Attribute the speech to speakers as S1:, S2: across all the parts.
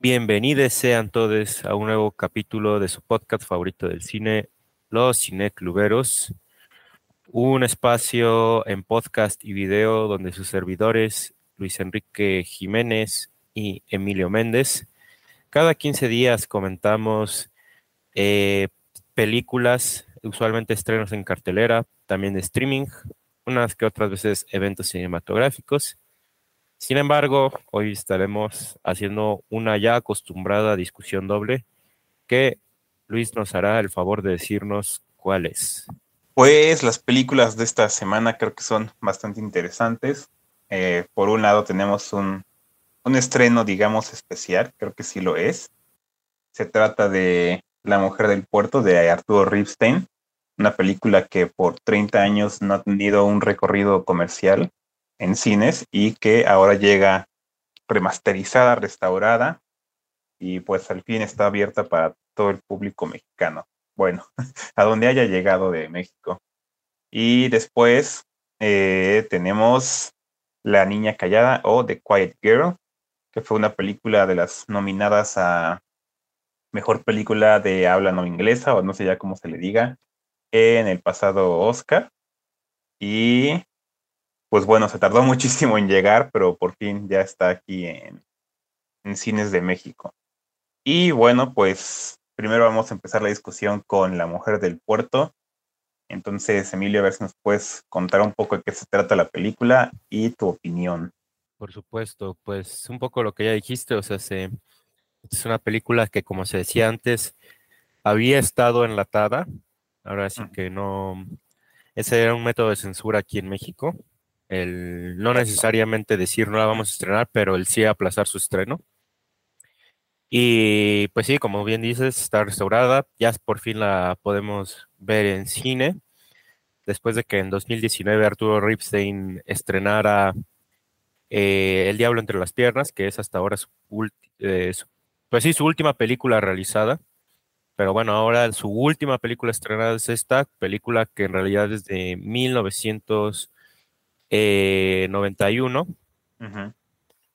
S1: Bienvenidos sean todos a un nuevo capítulo de su podcast favorito del cine, Los Cinecluberos, un espacio en podcast y video donde sus servidores, Luis Enrique Jiménez y Emilio Méndez, cada 15 días comentamos eh, películas, usualmente estrenos en cartelera, también de streaming, unas que otras veces eventos cinematográficos sin embargo, hoy estaremos haciendo una ya acostumbrada discusión doble que Luis nos hará el favor de decirnos cuál es.
S2: Pues las películas de esta semana creo que son bastante interesantes. Eh, por un lado tenemos un, un estreno, digamos, especial, creo que sí lo es. Se trata de La Mujer del Puerto de Arturo Ripstein, una película que por 30 años no ha tenido un recorrido comercial en cines y que ahora llega remasterizada, restaurada y pues al fin está abierta para todo el público mexicano. Bueno, a donde haya llegado de México. Y después eh, tenemos La Niña Callada o The Quiet Girl, que fue una película de las nominadas a Mejor Película de Habla No Inglesa, o no sé ya cómo se le diga, en el pasado Oscar. Y pues bueno, se tardó muchísimo en llegar, pero por fin ya está aquí en, Cines de México. Y bueno, pues primero vamos a empezar la discusión con La Mujer del Puerto. Entonces, Emilio, a ver si nos puedes contar un poco de qué se trata la película y tu opinión.
S1: Por supuesto, pues un poco lo que ya dijiste, o sea, es una película que, como se decía antes, había estado enlatada. Ahora sí que no. Ese era un método de censura aquí en México el no necesariamente decir no la vamos a estrenar, pero el sí aplazar su estreno. Y pues sí, como bien dices, está restaurada, ya por fin la podemos ver en cine, después de que en 2019 Arturo Ripstein estrenara eh, El Diablo entre las Piernas, que es hasta ahora su, eh, pues sí, su última película realizada. Pero bueno, ahora su última película estrenada es esta película que en realidad es de 1900 91. Eh,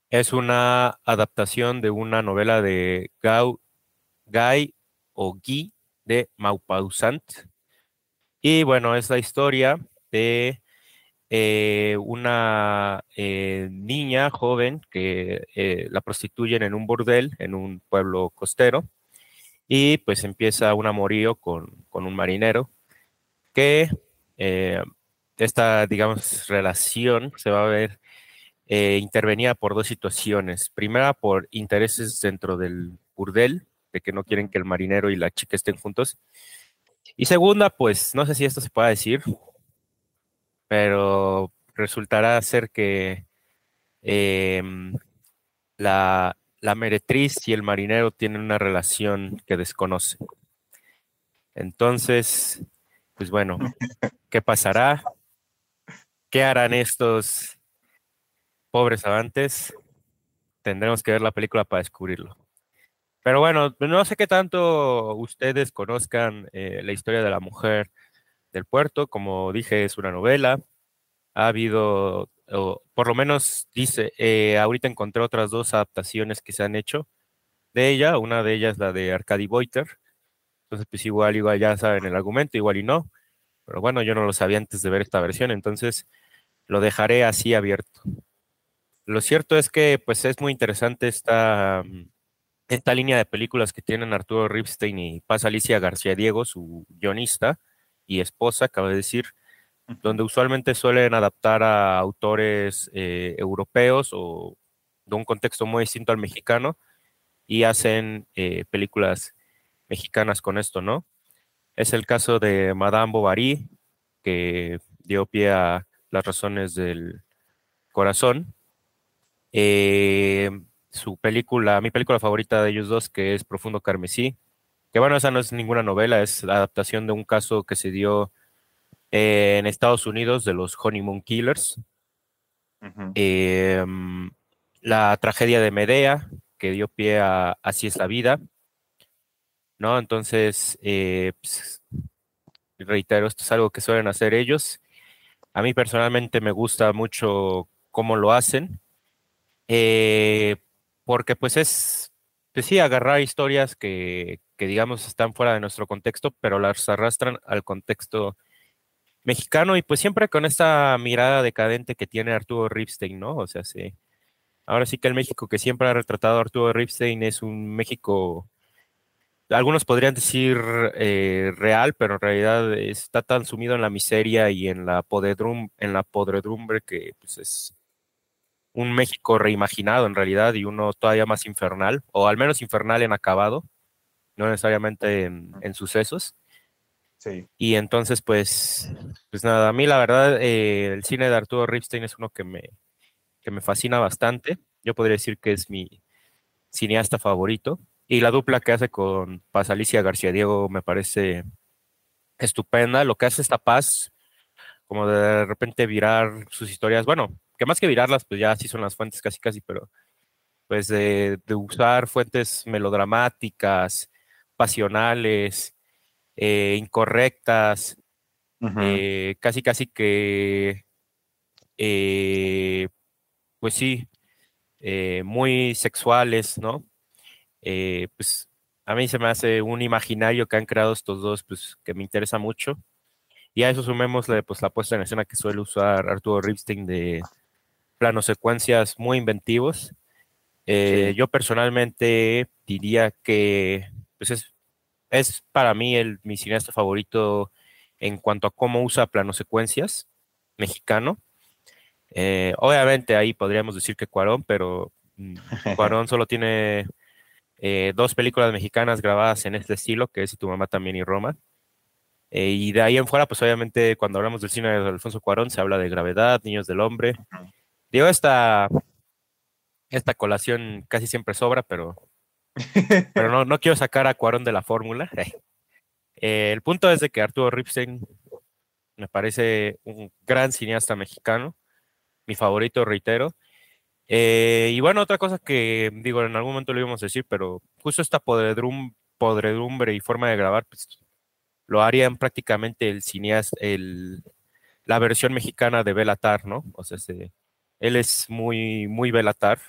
S1: es una adaptación de una novela de Gau, Guy o Guy de Maupassant. Y bueno, es la historia de eh, una eh, niña joven que la prostituyen en un burdel en un pueblo costero. Y pues empieza un amorío con, con un marinero que esta, digamos, relación se va a ver eh, intervenida por dos situaciones. Primera, por intereses dentro del burdel, de que no quieren que el marinero y la chica estén juntos. Y segunda, pues no sé si esto se pueda decir, pero resultará ser que em, la, la meretriz y el marinero tienen una relación que desconocen. Entonces, pues bueno, ¿qué pasará? ¿Qué harán estos pobres amantes? Tendremos que ver la película para descubrirlo. Pero bueno, no sé qué tanto ustedes conozcan eh, la historia de la mujer del puerto. Como dije, es una novela. Ha habido, por lo menos dice, eh, ahorita encontré otras dos adaptaciones que se han hecho de ella. Una de ellas la de Arcady Boiter. Entonces, pues igual, igual ya saben el argumento, igual y no. Pero bueno, yo no lo sabía antes de ver esta versión. Entonces, lo dejaré así abierto. Lo cierto es que pues es muy interesante esta, mm, esta línea de películas que tienen Arturo Ripstein y Paz Alicia García Diego, su guionista y esposa, acaba de decir, donde usualmente suelen adaptar a autores eh, europeos o de un contexto muy distinto al mexicano y hacen eh, películas mexicanas con esto, ¿no? Es el caso de Madame Bovary, que dio pie a las razones del corazón. Eh, su película, mi película favorita de ellos dos, que es Profundo Carmesí, que bueno, esa no es ninguna novela, es la adaptación de un caso que se dio en Estados Unidos de los Honeymoon Killers. Em, la tragedia de Medea, que dio pie a Así es la vida. ¿No? Entonces, eh, pues, reitero, esto es algo que suelen hacer ellos. A mí personalmente me gusta mucho cómo lo hacen, eh, porque pues es pues sí, agarrar historias que, que, digamos, están fuera de nuestro contexto, pero las arrastran al contexto mexicano y pues siempre con esta mirada decadente que tiene Arturo Ripstein, ¿no? O sea, sí. Ahora sí que el México que siempre ha retratado Arturo Ripstein es un México, algunos podrían decir eh, real, pero en realidad está tan sumido en la miseria y en la, en la podredumbre que pues es un México reimaginado en realidad y uno todavía más infernal, o al menos infernal en acabado, no necesariamente en, sucesos.
S2: Sí.
S1: Y entonces, pues, pues nada, a mí la verdad, eh, el cine de Arturo Ripstein es uno que me, que me fascina bastante. Yo podría decir que es mi cineasta favorito. Y la dupla que hace con Paz Alicia García Diego me parece estupenda. Lo que hace esta Paz, como de repente virar sus historias, bueno, que más que virarlas, pues ya así son las fuentes casi casi, pero pues de, usar fuentes melodramáticas, pasionales, eh, incorrectas, eh, casi casi que, eh, pues sí, muy sexuales, ¿no? Pues a mí se me hace un imaginario que han creado estos dos, pues que me interesa mucho. Y a eso sumemos pues, la puesta en escena que suele usar Arturo Ripstein de planos secuencias muy inventivos. Eh, yo personalmente diría que pues es, es para mí el, mi cineasta favorito en cuanto a cómo usa planos secuencias mexicano. Eh, obviamente ahí podríamos decir que Cuarón, pero mm, Cuarón solo tiene eh, dos películas mexicanas grabadas en este estilo, que es Tu mamá también y Roma. y de ahí en fuera, pues obviamente cuando hablamos del cine de Alfonso Cuarón se habla de Gravedad, Niños del Hombre, Digo, esta, esta colación casi siempre sobra, pero, pero no, no quiero sacar a Cuarón de la fórmula. Eh, el punto es de que Arturo Ripstein me parece un gran cineasta mexicano, mi favorito, reitero. Eh, y bueno, otra cosa que digo, en algún momento lo íbamos a decir, pero justo esta podredum, podredumbre y forma de grabar, pues lo harían prácticamente el cineasta, el, la versión mexicana de Belatar, ¿no? O sea, se, él es muy, muy velatar.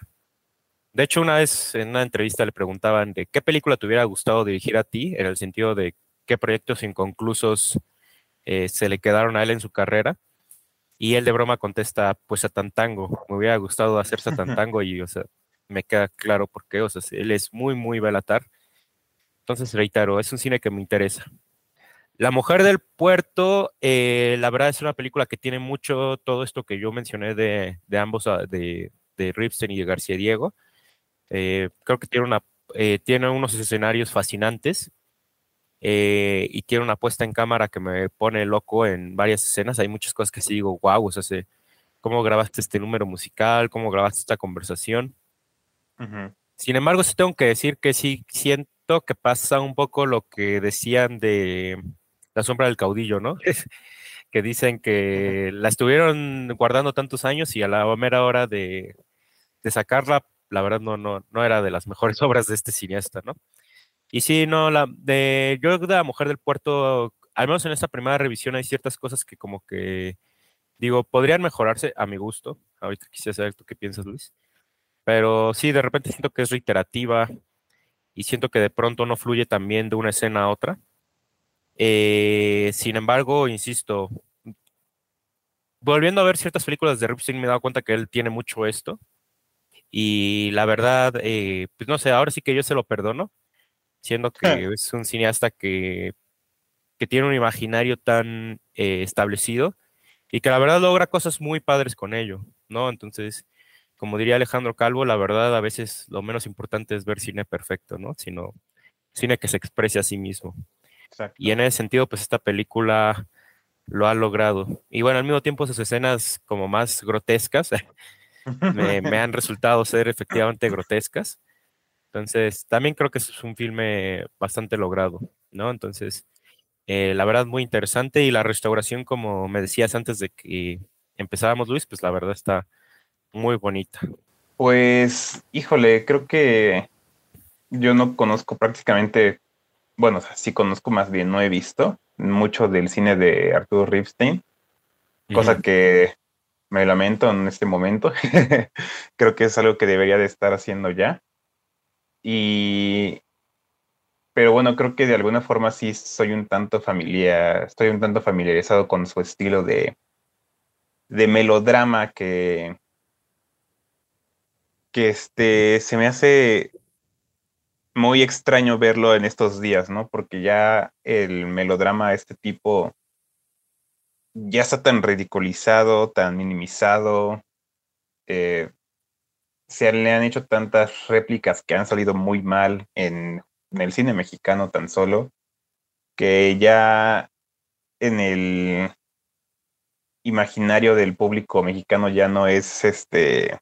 S1: De hecho, una vez en una entrevista le preguntaban de qué película te hubiera gustado dirigir a ti, en el sentido de qué proyectos inconclusos eh, se le quedaron a él en su carrera. Y él de broma contesta, pues Satantango. Me hubiera gustado hacer Satantango y, o sea, me queda claro por qué. O sea, él es muy, muy velatar. Entonces, reitero, es un cine que me interesa. La Mujer del Puerto, eh, la verdad es una película que tiene mucho todo esto que yo mencioné de, ambos, ah, de, de y de García Diego. Eh, creo que tiene, una, eh, tiene unos escenarios fascinantes y tiene una puesta en cámara que me pone loco en varias escenas. Hay muchas cosas que sí digo, wow, o sea, cómo grabaste este número musical, cómo grabaste esta conversación. Sin embargo, sí tengo que decir que sí siento que pasa un poco lo que decían de la sombra del caudillo, ¿no? que dicen que la estuvieron guardando tantos años y a la mera hora de, sacarla, la verdad no, no, no era de las mejores obras de este cineasta, ¿no? Y sí, no, la de yo de la mujer del puerto, al menos en esta primera revisión hay ciertas cosas que como que digo, podrían mejorarse a mi gusto. Ahorita quisiera saber tú qué piensas, Luis. Pero sí, de repente siento que es reiterativa y siento que de pronto no fluye también de una escena a otra. Eh, sin embargo, insisto, volviendo a ver ciertas películas de Ripstein me he dado cuenta que él tiene mucho esto. Y la verdad, eh, pues no sé, ahora sí que yo se lo perdono, siendo que es un cineasta que, que tiene un imaginario tan eh, establecido y que la verdad logra cosas muy padres con ello, ¿no? Entonces, como diría Alejandro Calvo, la verdad a veces lo menos importante es ver cine perfecto, ¿no? Sino cine que se exprese a sí mismo. Y en ese sentido, pues esta película lo ha logrado. Y bueno, al mismo tiempo sus escenas como más grotescas me, han resultado ser efectivamente grotescas. Entonces, también creo que es un filme bastante logrado, ¿no? Entonces, eh, la verdad muy interesante y la restauración, como me decías antes de que empezábamos, Luis, pues la verdad está muy bonita.
S2: Pues, híjole, creo que yo no conozco prácticamente bueno, sí conozco más bien, no he visto mucho del cine de Arturo Ripstein, cosa que me lamento en este momento. Creo que es algo que debería de estar haciendo ya. Y, pero bueno, creo que de alguna forma sí soy un tanto familiar, estoy un tanto familiarizado con su estilo de, de melodrama que, que este, se me hace muy extraño verlo en estos días, ¿no? Porque ya el melodrama de este tipo ya está tan ridiculizado, tan minimizado. Eh, se le han hecho tantas réplicas que han salido muy mal en, el cine mexicano tan solo, que ya en el imaginario del público mexicano ya no es este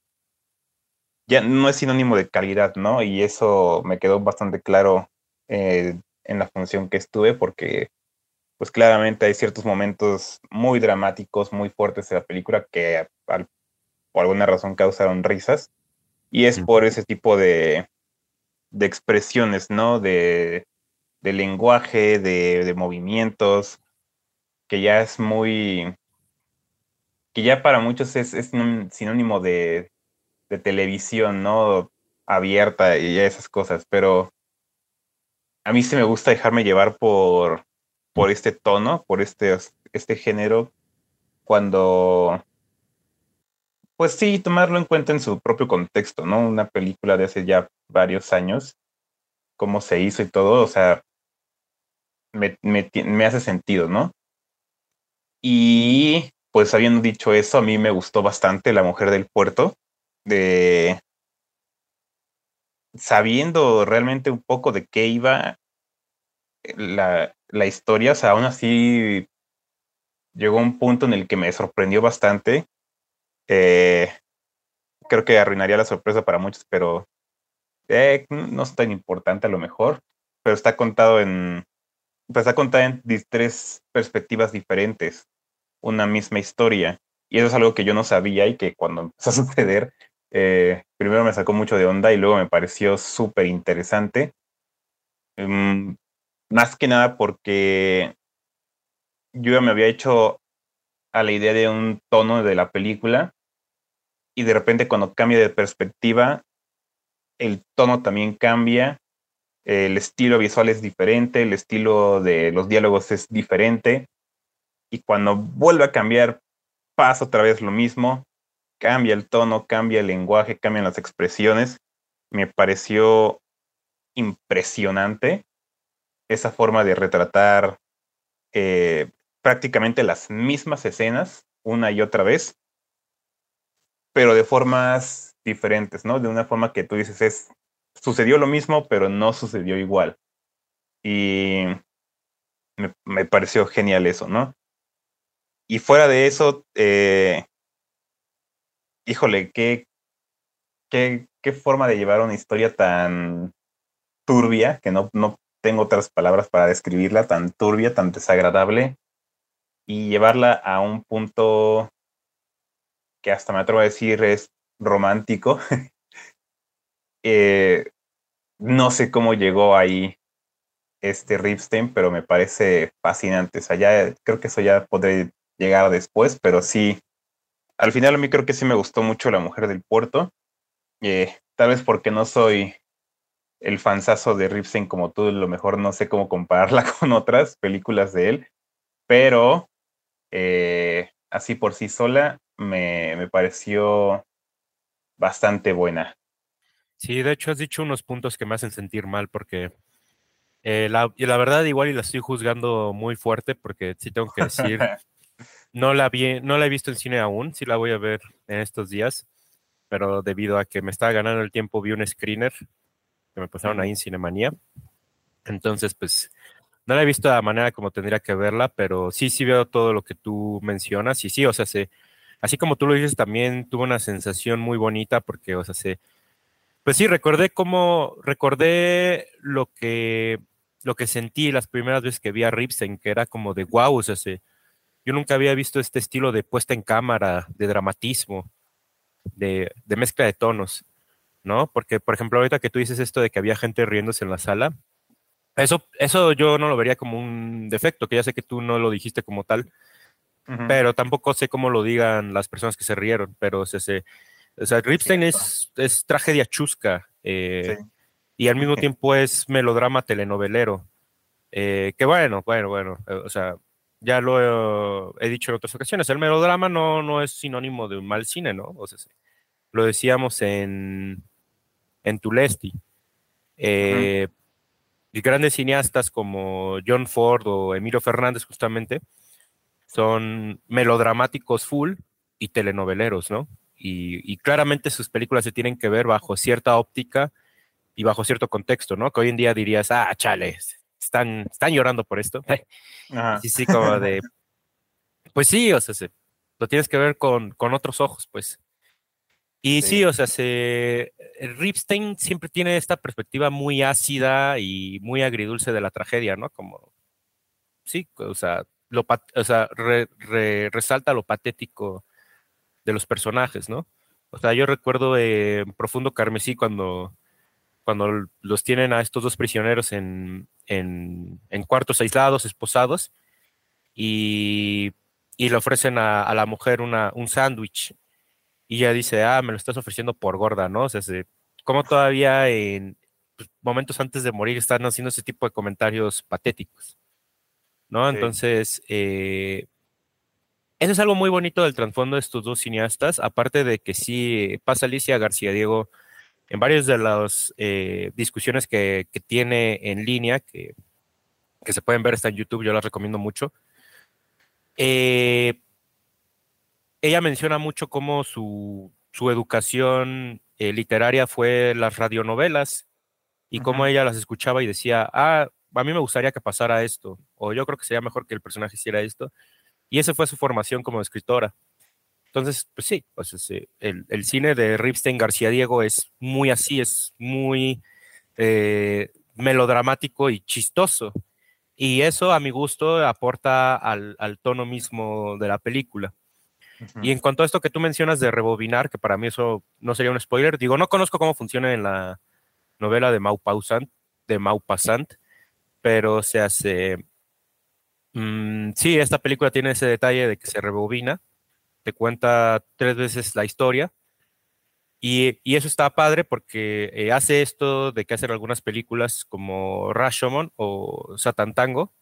S2: ya no es sinónimo de calidad, ¿no? Y eso me quedó bastante claro eh, en la función que estuve, porque pues claramente hay ciertos momentos muy dramáticos, muy fuertes de la película que por alguna razón causaron risas. Y es por ese tipo de, de expresiones, ¿no? De, de lenguaje, de, de, movimientos, que ya es muy, que ya para muchos es, es un sinónimo de, de televisión, ¿no? Abierta y esas cosas, pero a mí sí me gusta dejarme llevar por, por este tono, por este, este género, cuando, pues sí, tomarlo en cuenta en su propio contexto, ¿no? Una película de hace ya varios años, cómo se hizo y todo, o sea, me, me, hace sentido, ¿no? Y pues habiendo dicho eso, a mí me gustó bastante La Mujer del Puerto de sabiendo realmente un poco de qué iba la, la historia, o sea, aún así llegó un punto en el que me sorprendió bastante. Eh, creo que arruinaría la sorpresa para muchos, pero eh, no es tan importante a lo mejor, pero está contado en, pues está contada en tres perspectivas diferentes, una misma historia. Y eso es algo que yo no sabía y que cuando empezó a suceder eh, primero me sacó mucho de onda y luego me pareció súper interesante. Um, más que nada porque yo ya me había hecho a la idea de un tono de la película y de repente cuando cambia de perspectiva, el tono también cambia, el estilo visual es diferente, el estilo de los diálogos es diferente y cuando vuelve a cambiar pasa otra vez lo mismo cambia el tono, cambia el lenguaje, cambian las expresiones. Me pareció impresionante esa forma de retratar eh, prácticamente las mismas escenas una y otra vez, pero de formas diferentes, ¿no? De una forma que tú dices es, sucedió lo mismo, pero no sucedió igual. Y me, pareció genial eso, ¿no? Y fuera de eso, eh, híjole, qué, qué, qué forma de llevar una historia tan turbia, que no, no tengo otras palabras para describirla, tan turbia, tan desagradable, y llevarla a un punto que hasta me atrevo a decir es romántico. eh, no sé cómo llegó ahí este Ripstein, pero me parece fascinante. O sea, ya creo que eso ya podré llegar después, pero sí, al final a mí creo que sí me gustó mucho La Mujer del Puerto. Eh, tal vez porque no soy el fansazo de Ripstein como tú, lo mejor no sé cómo compararla con otras películas de él, pero eh, así por sí sola me, me pareció bastante buena.
S1: Sí, de hecho has dicho unos puntos que me hacen sentir mal porque eh, la, y la verdad igual y la estoy juzgando muy fuerte porque sí tengo que decir No la, vi, no la he visto en cine aún, sí la voy a ver en estos días, pero debido a que me estaba ganando el tiempo, vi un screener que me pasaron ahí en Cinemanía. Entonces, pues, no la he visto de la manera como tendría que verla, pero sí, sí veo todo lo que tú mencionas. Y sí, o sea, se, así como tú lo dices, también tuve una sensación muy bonita porque, o sea, se, pues sí, recordé cómo, recordé lo que, lo que sentí las primeras veces que vi a Ripsen, que era como de wow, o sea, se, yo nunca había visto este estilo de puesta en cámara, de dramatismo, de, mezcla de tonos, ¿no? Porque, por ejemplo, ahorita que tú dices esto de que había gente riéndose en la sala, eso, eso yo no lo vería como un defecto, que ya sé que tú no lo dijiste como tal, pero tampoco sé cómo lo digan las personas que se rieron, pero o sea, o sea Ripstein es, es, tragedia chusca. Eh, y al mismo tiempo es melodrama telenovelero. Eh, que bueno, bueno, bueno, eh, o sea, ya lo he, dicho en otras ocasiones, el melodrama no, no es sinónimo de un mal cine, ¿no? O sea, lo decíamos en, en Tulesti. Eh, y grandes cineastas como John Ford o Emilio Fernández, justamente, son melodramáticos full y telenoveleros, ¿no? Y, claramente sus películas se tienen que ver bajo cierta óptica y bajo cierto contexto, ¿no? Que hoy en día dirías, ah, chale, están, están llorando por esto. Sí, sí, como de, pues sí, o sea, lo tienes que ver con, con otros ojos, pues. Y sí. o sea, se, Ripstein siempre tiene esta perspectiva muy ácida y muy agridulce de la tragedia, ¿no? Como, sí, o sea, lo, o sea resalta lo patético de los personajes, ¿no? O sea, yo recuerdo en Profundo Carmesí cuando, cuando los tienen a estos dos prisioneros en, en, cuartos aislados, esposados, y, y le ofrecen a, a la mujer una, un sándwich y ella dice, ah, me lo estás ofreciendo por gorda, ¿no? O sea, como todavía en pues, momentos antes de morir están haciendo ese tipo de comentarios patéticos, ¿no? Entonces, eh, eso es algo muy bonito del trasfondo de estos dos cineastas, aparte de que sí pasa Alicia García Diego en varias de las eh, discusiones que, tiene en línea, que, que, se pueden ver, está en YouTube, yo las recomiendo mucho. Eh, ella menciona mucho cómo su, educación eh, literaria fue las radionovelas y cómo ella las escuchaba y decía, ah, a mí me gustaría que pasara esto, o yo creo que sería mejor que el personaje hiciera esto. Y esa fue su formación como escritora. Entonces, pues sí, pues el, cine de Ripstein García Diego es muy así, es muy eh, melodramático y chistoso. Y eso, a mi gusto, aporta al, al tono mismo de la película. Y en cuanto a esto que tú mencionas de rebobinar, que para mí eso no sería un spoiler, digo, no conozco cómo funciona en la novela de Maupassant, de Maupassant, pero se hace... Mm, sí, esta película tiene ese detalle de que se rebobina, te cuenta tres veces la historia, y, eso está padre porque eh, hace esto de que hacen algunas películas como Rashomon o Satan Tango,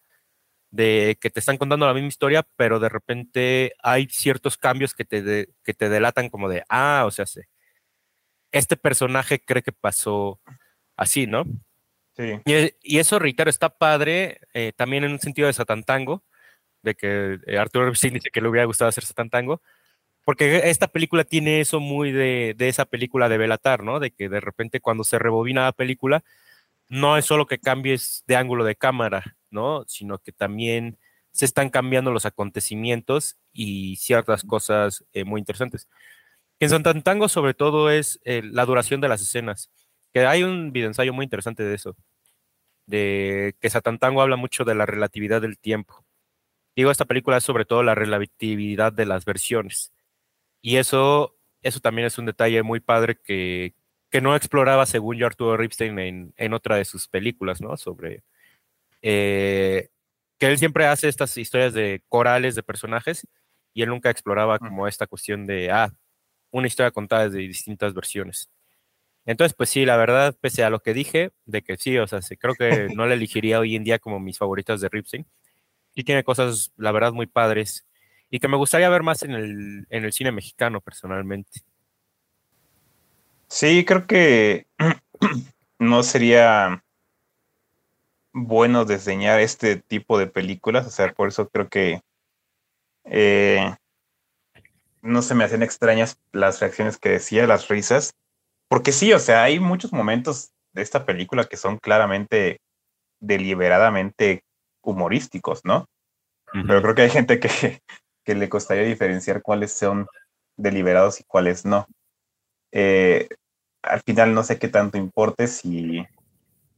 S1: de que te están contando la misma historia, pero de repente hay ciertos cambios que te, que te delatan como de, ah, o sea, este personaje cree que pasó así, ¿no? Sí. Y, eso, reitero, está padre eh, también en un sentido de Satantango, de que eh, Arturo Epstein dice que le hubiera gustado hacer Satantango, porque esta película tiene eso muy de, de esa película de Belatar, ¿no? De que de repente cuando se rebobina la película, no es solo que cambies de ángulo de cámara, ¿no? Sino que también se están cambiando los acontecimientos y ciertas cosas eh, muy interesantes. En Santantango, sobre todo, es eh, la duración de las escenas. Que hay un videoensayo muy interesante de eso. De que Santantango habla mucho de la relatividad del tiempo. Digo, esta película es sobre todo la relatividad de las versiones. Y eso, eso también es un detalle muy padre que, que no exploraba, según yo, Arturo Ripstein en, en otra de sus películas, ¿no? Sobre eh, que él siempre hace estas historias de corales de personajes y él nunca exploraba como esta cuestión de, ah, una historia contada de distintas versiones. Entonces, pues sí, la verdad, pese a lo que dije, de que sí, o sea, creo que no la elegiría hoy en día como mis favoritas de Ripstein. Y tiene cosas, la verdad, muy padres y que me gustaría ver más en el, en el cine mexicano personalmente.
S2: Sí, creo que no sería bueno desdeñar este tipo de películas, o sea, por eso creo que eh, no se me hacen extrañas las reacciones que decía, las risas, porque sí, o sea, hay muchos momentos de esta película que son claramente, deliberadamente humorísticos, ¿no? Pero creo que hay gente que, que le costaría diferenciar cuáles son deliberados y cuáles no. Eh, al final no sé qué tanto importe si,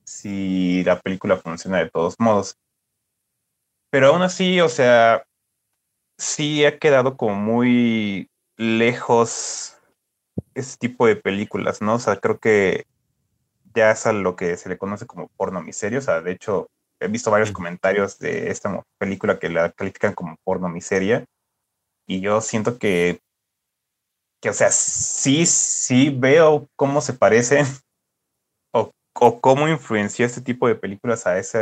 S2: si la película funciona de todos modos. Pero aún así, o sea, sí ha quedado como muy lejos ese tipo de películas, ¿no? O sea, creo que ya es a lo que se le conoce como porno miserio. O sea, de hecho, he visto varios comentarios de esta película que la califican como porno miseria. Y yo siento que que, o sea, sí, sí veo cómo se parecen, o cómo influenció este tipo de películas a ese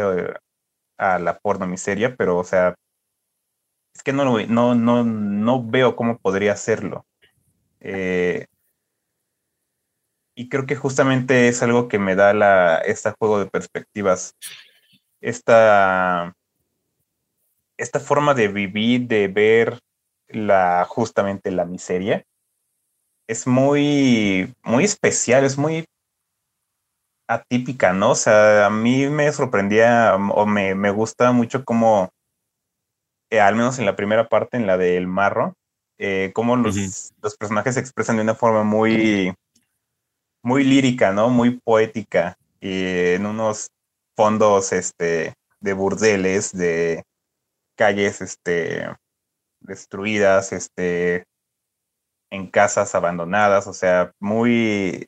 S2: a la pornomiseria, pero o sea, es que no, no, no, no veo cómo podría hacerlo. Eh, y creo que justamente es algo que me da la, este juego de perspectivas, esta, esta forma de vivir, de ver la, justamente la miseria, es muy, muy especial, es muy atípica, ¿no? O sea, a mí me sorprendía o me, me gusta mucho cómo, eh, al menos en la primera parte, en la del marro, eh, cómo los, los, personajes se expresan de una forma muy, muy lírica, ¿no? Muy poética, y en unos fondos este, de burdeles, de calles este, destruidas, este, en casas abandonadas, o sea, muy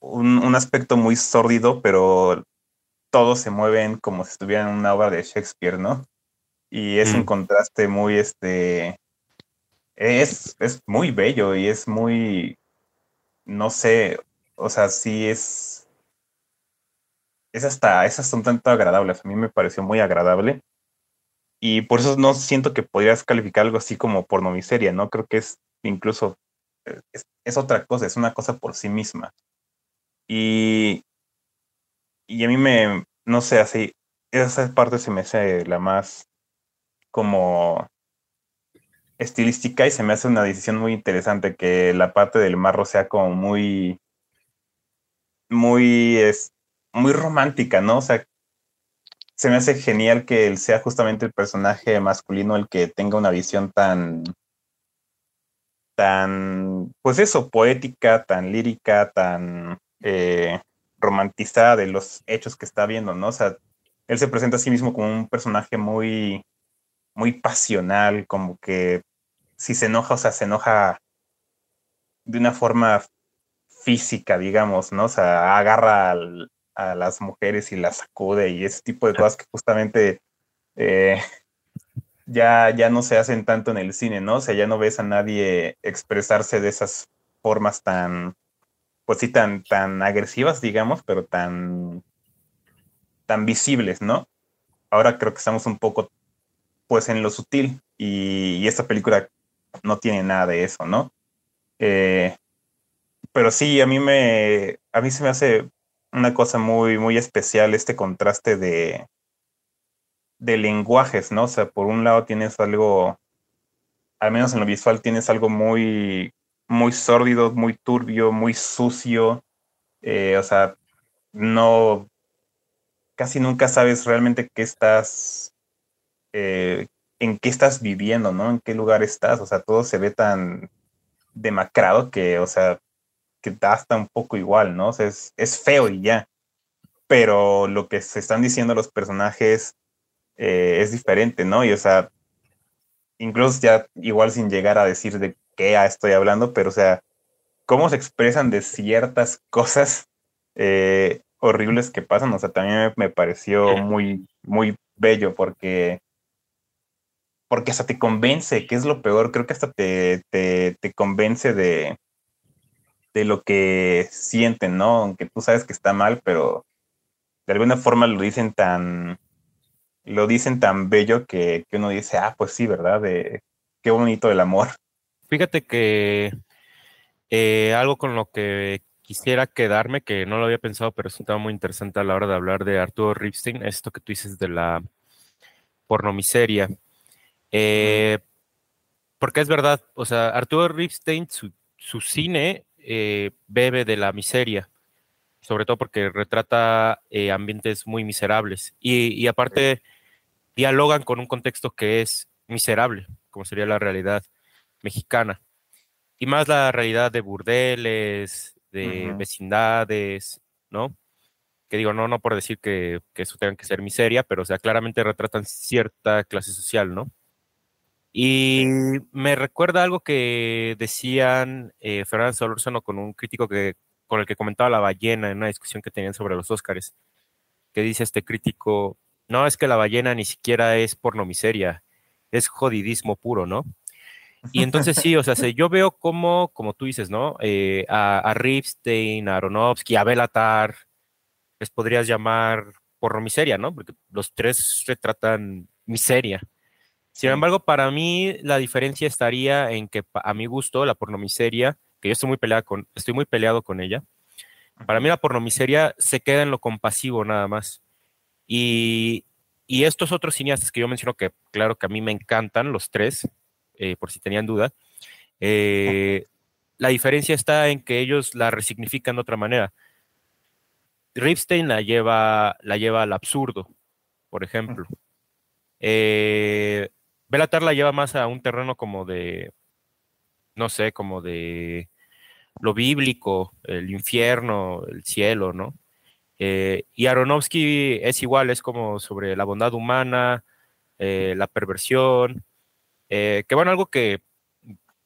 S2: un, aspecto muy sórdido, pero todos se mueven como si estuvieran en una obra de Shakespeare, ¿no? Y es un mm. contraste muy, este, es, es muy bello y es muy, no sé, o sea, sí es, es hasta, es hasta un tanto agradable, a mí me pareció muy agradable. Y por eso no siento que podrías calificar algo así como pornomiseria, ¿no? Creo que es incluso, eh, es otra cosa, es una cosa por sí misma. Y, y a mí me, no sé, así, esa parte se me hace la más como estilística y se me hace una decisión muy interesante que la parte del marro sea como muy, muy, es, muy romántica, ¿no? O sea, se me hace genial que él sea justamente el personaje masculino el que tenga una visión tan, tan, pues eso, poética, tan lírica, tan eh, romantizada de los hechos que está viendo, ¿no? O sea, él se presenta a sí mismo como un personaje muy, muy pasional, como que si se enoja, o sea, se enoja de una forma física, digamos, ¿no? O sea, agarra a las mujeres y las sacude y ese tipo de cosas que justamente eh, ya, ya no se hacen tanto en el cine, ¿no? O sea, ya no ves a nadie expresarse de esas formas tan, pues sí, tan, tan agresivas, digamos, pero tan, tan visibles, ¿no? Ahora creo que estamos un poco, pues, en lo sutil y, esta película no tiene nada de eso, ¿no? Eh, pero sí, a mí me, a mí se me hace una cosa muy, muy especial este contraste de, de lenguajes, ¿no? O sea, por un lado tienes algo, al menos en lo visual tienes algo muy, muy sórdido, muy turbio, muy sucio. Eh, o sea, no, casi nunca sabes realmente qué estás, eh, en qué estás viviendo, ¿no? En qué lugar estás. O sea, todo se ve tan demacrado que, o sea, que da hasta un poco igual, ¿no? O sea, es, es feo y ya. Pero lo que se están diciendo los personajes eh, es diferente, ¿no? Y, o sea, incluso ya igual sin llegar a decir de qué estoy hablando, pero o sea, cómo se expresan de ciertas cosas eh, horribles que pasan, o sea, también me, pareció muy, muy bello porque porque hasta te convence, que es lo peor, creo que hasta te, te, te, convence de, de lo que sienten, ¿no? Aunque tú sabes que está mal, pero de alguna forma lo dicen tan, lo dicen tan bello que, que uno dice, ah, pues sí, ¿verdad? De, qué bonito el amor.
S1: Fíjate que eh, algo con lo que quisiera quedarme, que no lo había pensado, pero es un tema muy interesante a la hora de hablar de Arturo Ripstein, esto que tú dices de la pornomiseria. Eh, porque es verdad, o sea, Arturo Ripstein, su, cine eh, bebe de la miseria, sobre todo porque retrata ambientes muy miserables y, y aparte dialogan con un contexto que es miserable, como sería la realidad mexicana. Y más la realidad de burdeles, de vecindades, ¿no? Que digo, no, no por decir que, eso tenga que ser miseria, pero o sea, claramente retratan cierta clase social, ¿no? Y me recuerda algo que decían eh, Fernando Solorzano con un crítico que, con el que comentaba La Ballena en una discusión que tenían sobre los Óscares, que dice este crítico, no, es que La Ballena ni siquiera es porno miseria, es jodidismo puro, ¿no? Y entonces sí, o sea, yo veo como, como tú dices, ¿no? Eh, a, a Ripstein, a Aronofsky, a Belatar, les podrías llamar porno miseria, ¿no? Porque los tres retratan miseria. Sin embargo, para mí la diferencia estaría en que a mi gusto la pornomiseria, que yo estoy muy peleado con, estoy muy peleado con ella, para mí la pornomiseria se queda en lo compasivo nada más. Y, estos otros cineastas que yo menciono que claro que a mí me encantan, los tres, eh, por si tenían duda, eh, la diferencia está en que ellos la resignifican de otra manera. Ripstein la lleva, la lleva al absurdo, por ejemplo. Eh, Belatar la lleva más a un terreno como de, no sé, como de lo bíblico, el infierno, el cielo, ¿no? Eh, y Aronofsky es igual, es como sobre la bondad humana, eh, la perversión, eh, que bueno, algo que,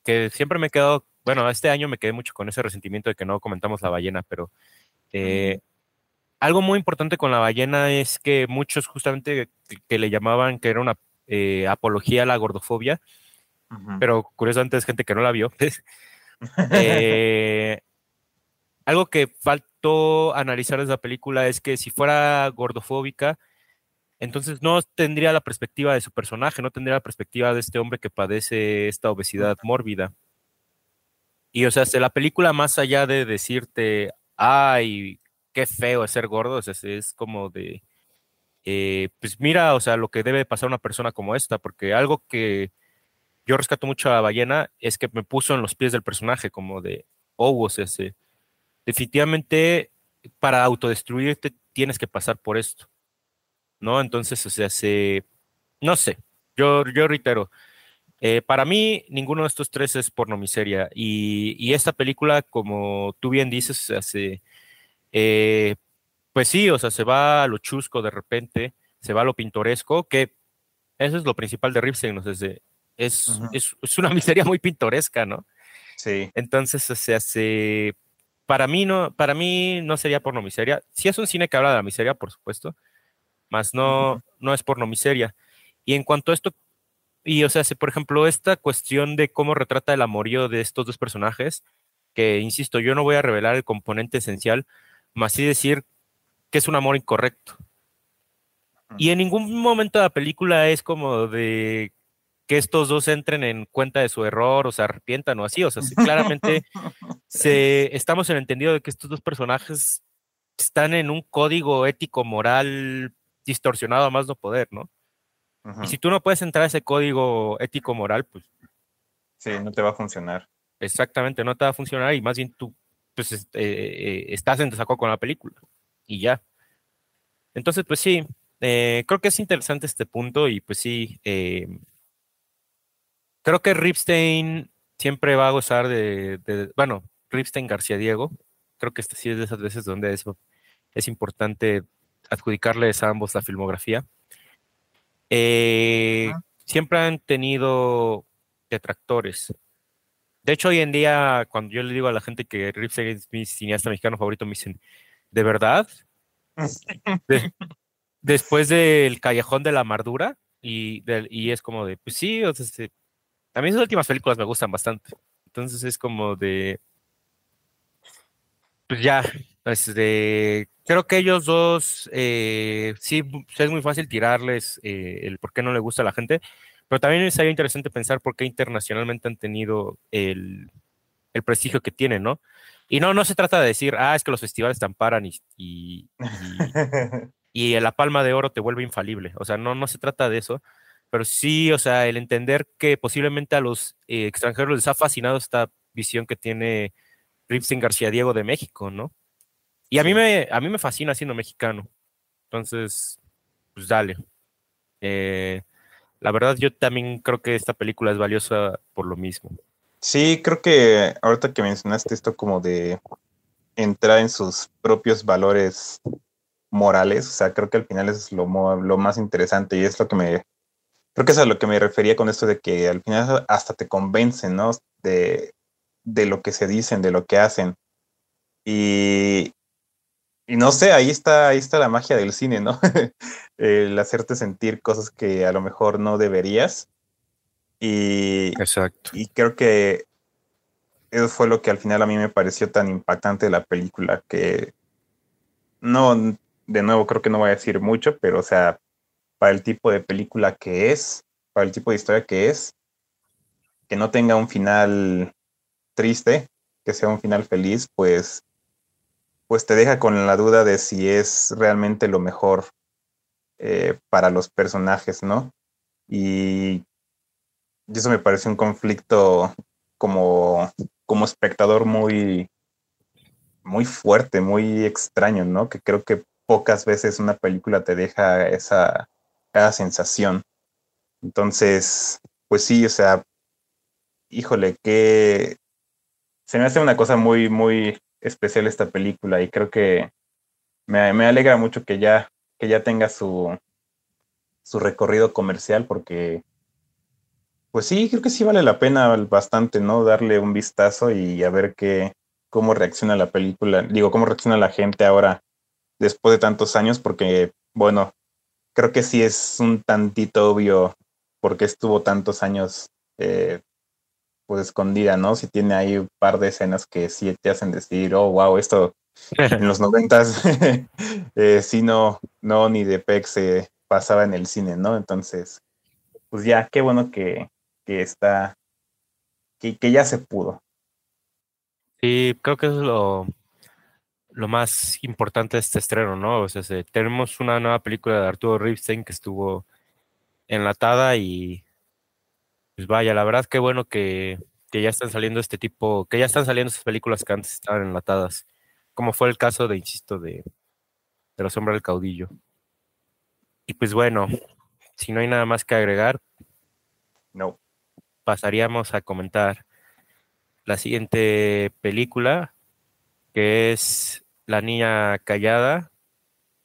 S1: que, siempre me he quedado, bueno, este año me quedé mucho con ese resentimiento de que no comentamos la ballena, pero algo muy importante con la ballena es que muchos justamente que le llamaban que era una eh, apología a la gordofobia, pero curiosamente es gente que no la vio. Eh, algo que faltó analizar de esa película es que si fuera gordofóbica, entonces no tendría la perspectiva de su personaje, no tendría la perspectiva de este hombre que padece esta obesidad mórbida. Y o sea, la película más allá de decirte, ay, qué feo es ser gordo, es como de, eh, pues mira, o sea, lo que debe pasar una persona como esta, porque algo que yo rescato mucho a Ballena es que me puso en los pies del personaje, como de, oh, o sea, definitivamente para autodestruirte tienes que pasar por esto, ¿no? Entonces, o sea, se, no sé, yo, yo reitero, eh, para mí ninguno de estos tres es porno miseria y, y esta película, como tú bien dices, se hace... Eh, pues sí, o sea, se va a lo chusco de repente, se va a lo pintoresco, que eso es lo principal de Ripstein, ¿no? es, es, es, una miseria muy pintoresca, ¿no?
S2: Sí.
S1: Entonces, o sea, se, para mí no, para mí no sería porno miseria. Sí es un cine que habla de la miseria, por supuesto, más no, no es porno miseria. Y en cuanto a esto, y o sea, por ejemplo, esta cuestión de cómo retrata el amorío de estos dos personajes, que insisto, yo no voy a revelar el componente esencial, más sí decir que es un amor incorrecto. Y en ningún momento de la película es como de que estos dos entren en cuenta de su error o se arrepientan o así. O sea, claramente se, estamos en el entendido de que estos dos personajes están en un código ético moral distorsionado a más no poder, ¿no? Y si tú no puedes entrar a ese código ético moral, pues...
S2: Sí, no te va a funcionar.
S1: Exactamente, no te va a funcionar y más bien tú pues, este, eh, estás en desacuerdo con la película y ya. Entonces, pues sí, eh, creo que es interesante este punto y pues sí, eh, creo que Ripstein siempre va a gozar de, bueno, Ripstein García Diego, creo que este sí es de esas veces donde es, es importante adjudicarles a ambos la filmografía. Eh, siempre han tenido detractores. De hecho, hoy en día, cuando yo le digo a la gente que Ripstein es mi cineasta mexicano favorito, me dicen, ¿de verdad? después del Callejón de la Amargura, y, y es como de, pues sí, o sea, este, a mí esas últimas películas me gustan bastante. Entonces es como de, pues ya, este, creo que ellos dos, eh, sí, es muy fácil tirarles eh, el por qué no le gusta a la gente, pero también sería interesante pensar por qué internacionalmente han tenido el, el prestigio que tienen, ¿no? Y no, no se trata de decir, ah, es que los festivales te amparan y, y, y, la palma de oro te vuelve infalible. O sea, no, no se trata de eso. Pero sí, o sea, el entender que posiblemente a los eh, extranjeros les ha fascinado esta visión que tiene Ripstein García Diego de México, ¿no? Y a mí me, a mí me fascina siendo mexicano. Entonces, pues dale. Eh, la verdad, yo también creo que esta película es valiosa por lo mismo.
S2: Sí, creo que ahorita que mencionaste esto como de entrar en sus propios valores morales, o sea, creo que al final es lo, lo más interesante y es lo que me, creo que es a lo que me refería con esto de que al final hasta te convencen, ¿no? De, de lo que se dicen, de lo que hacen. Y, y no sé, ahí está, ahí está la magia del cine, ¿no? el hacerte sentir cosas que a lo mejor no deberías y,
S1: Exacto.
S2: y creo que eso fue lo que al final a mí me pareció tan impactante de la película, que no, de nuevo creo que no voy a decir mucho, pero o sea, para el tipo de película que es, para el tipo de historia que es, que no tenga un final triste, que sea un final feliz, pues, pues te deja con la duda de si es realmente lo mejor eh, para los personajes, ¿no? Y eso me parece un conflicto como, como espectador muy, muy fuerte, muy extraño, ¿no? Que creo que pocas veces una película te deja esa, esa sensación. Entonces, pues sí, o sea, híjole, que se me hace una cosa muy, muy especial esta película y creo que me, me alegra mucho que ya, que ya tenga su, su recorrido comercial porque pues sí, creo que sí vale la pena bastante, ¿no? Darle un vistazo y a ver qué, cómo reacciona la película, digo, cómo reacciona la gente ahora después de tantos años, porque, bueno, creo que sí es un tantito obvio porque estuvo tantos años eh, pues escondida, ¿no? Si tiene ahí un par de escenas que sí te hacen decir, oh, wow, esto en los noventas, eh, sí, no, no, ni de PEC se pasaba en el cine, ¿no? Entonces, pues ya, qué bueno que, que está, que, que ya se pudo.
S1: Sí, creo que es lo, lo más importante de este estreno, ¿no? O sea, tenemos una nueva película de Arturo Ripstein que estuvo enlatada y pues vaya, la verdad que bueno que, ya están saliendo este tipo, que ya están saliendo esas películas que antes estaban enlatadas, como fue el caso de, insisto, de, de Los Hombres del Caudillo. Y pues bueno, si no hay nada más que agregar,
S2: no.
S1: Pasaríamos a comentar la siguiente película, que es La Niña Callada,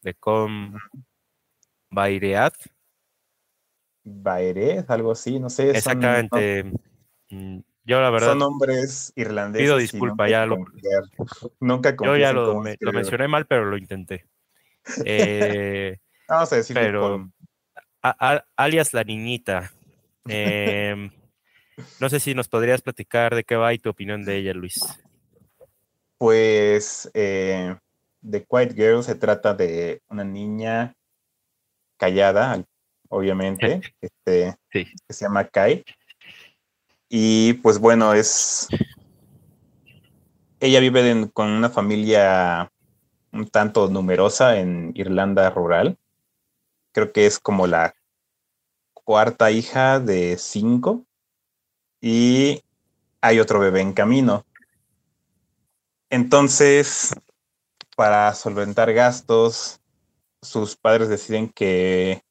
S1: de Com Baireat.
S2: Baireat, algo así, no sé.
S1: Exactamente. Mm, yo la verdad.
S2: Son nombres irlandeses.
S1: Pido disculpa, ya lo.
S2: Nunca
S1: Yo ya lo, mencioné mal, pero lo intenté. Eh,
S2: Vamos a decir
S1: pero, alias la niñita. Eh, no sé si nos podrías platicar de qué va y tu opinión de ella, Luis.
S2: Pues eh, The Quiet Girl se trata de una niña callada, obviamente, este, que se llama Kai. Y pues bueno, es... Ella vive con una familia un tanto numerosa en Irlanda rural. Creo que es como la cuarta hija de cinco y hay otro bebé en camino. Entonces, para solventar gastos, sus padres deciden que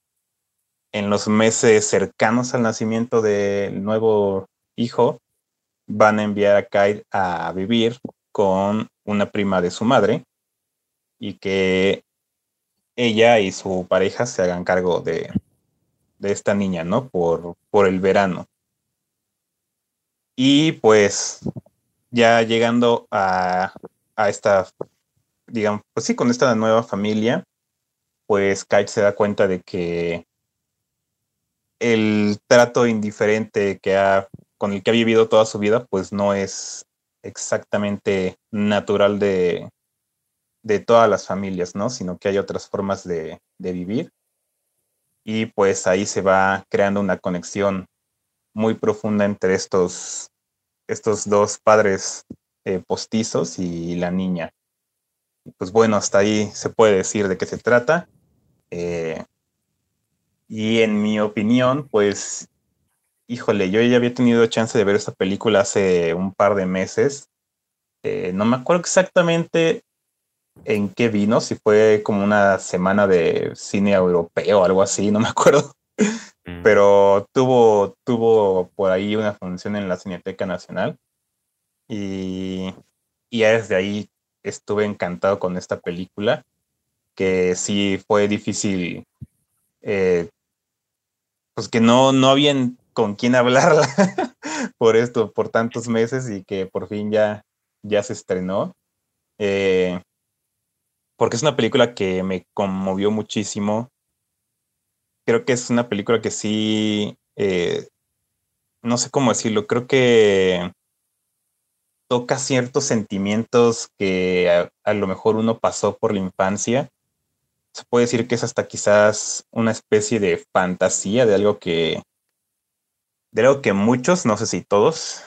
S2: en los meses cercanos al nacimiento del nuevo hijo, van a enviar a Kyle a vivir con una prima de su madre y que ella y su pareja se hagan cargo de, de esta niña, ¿no? Por, por el verano. Y pues ya llegando a, esta, digamos, pues sí, con esta nueva familia, pues Kyle se da cuenta de que el trato indiferente que ha, con el que ha vivido toda su vida, pues no es exactamente natural de, de todas las familias, ¿no? Sino que hay otras formas de, de vivir. Y pues ahí se va creando una conexión muy profunda entre estos, estos dos padres eh, postizos y la niña. Pues bueno, hasta ahí se puede decir de qué se trata. Eh, y en mi opinión, pues, híjole, yo ya había tenido chance de ver esta película hace un par de meses. Eh, no me acuerdo exactamente en qué vino, si fue como una semana de cine europeo o algo así, no me acuerdo. Mm. Pero tuvo, tuvo por ahí una función en la Cineteca Nacional y, y desde ahí estuve encantado con esta película, que sí fue difícil, eh, pues que no, no habían con quién hablarla por esto, por tantos meses y que por fin ya, ya se estrenó. Eh, porque es una película que me conmovió muchísimo creo que es una película que sí, eh, no sé cómo decirlo, creo que toca ciertos sentimientos que a, lo mejor uno pasó por la infancia se puede decir que es hasta quizás una especie de fantasía de algo que, de algo que muchos, no sé si todos,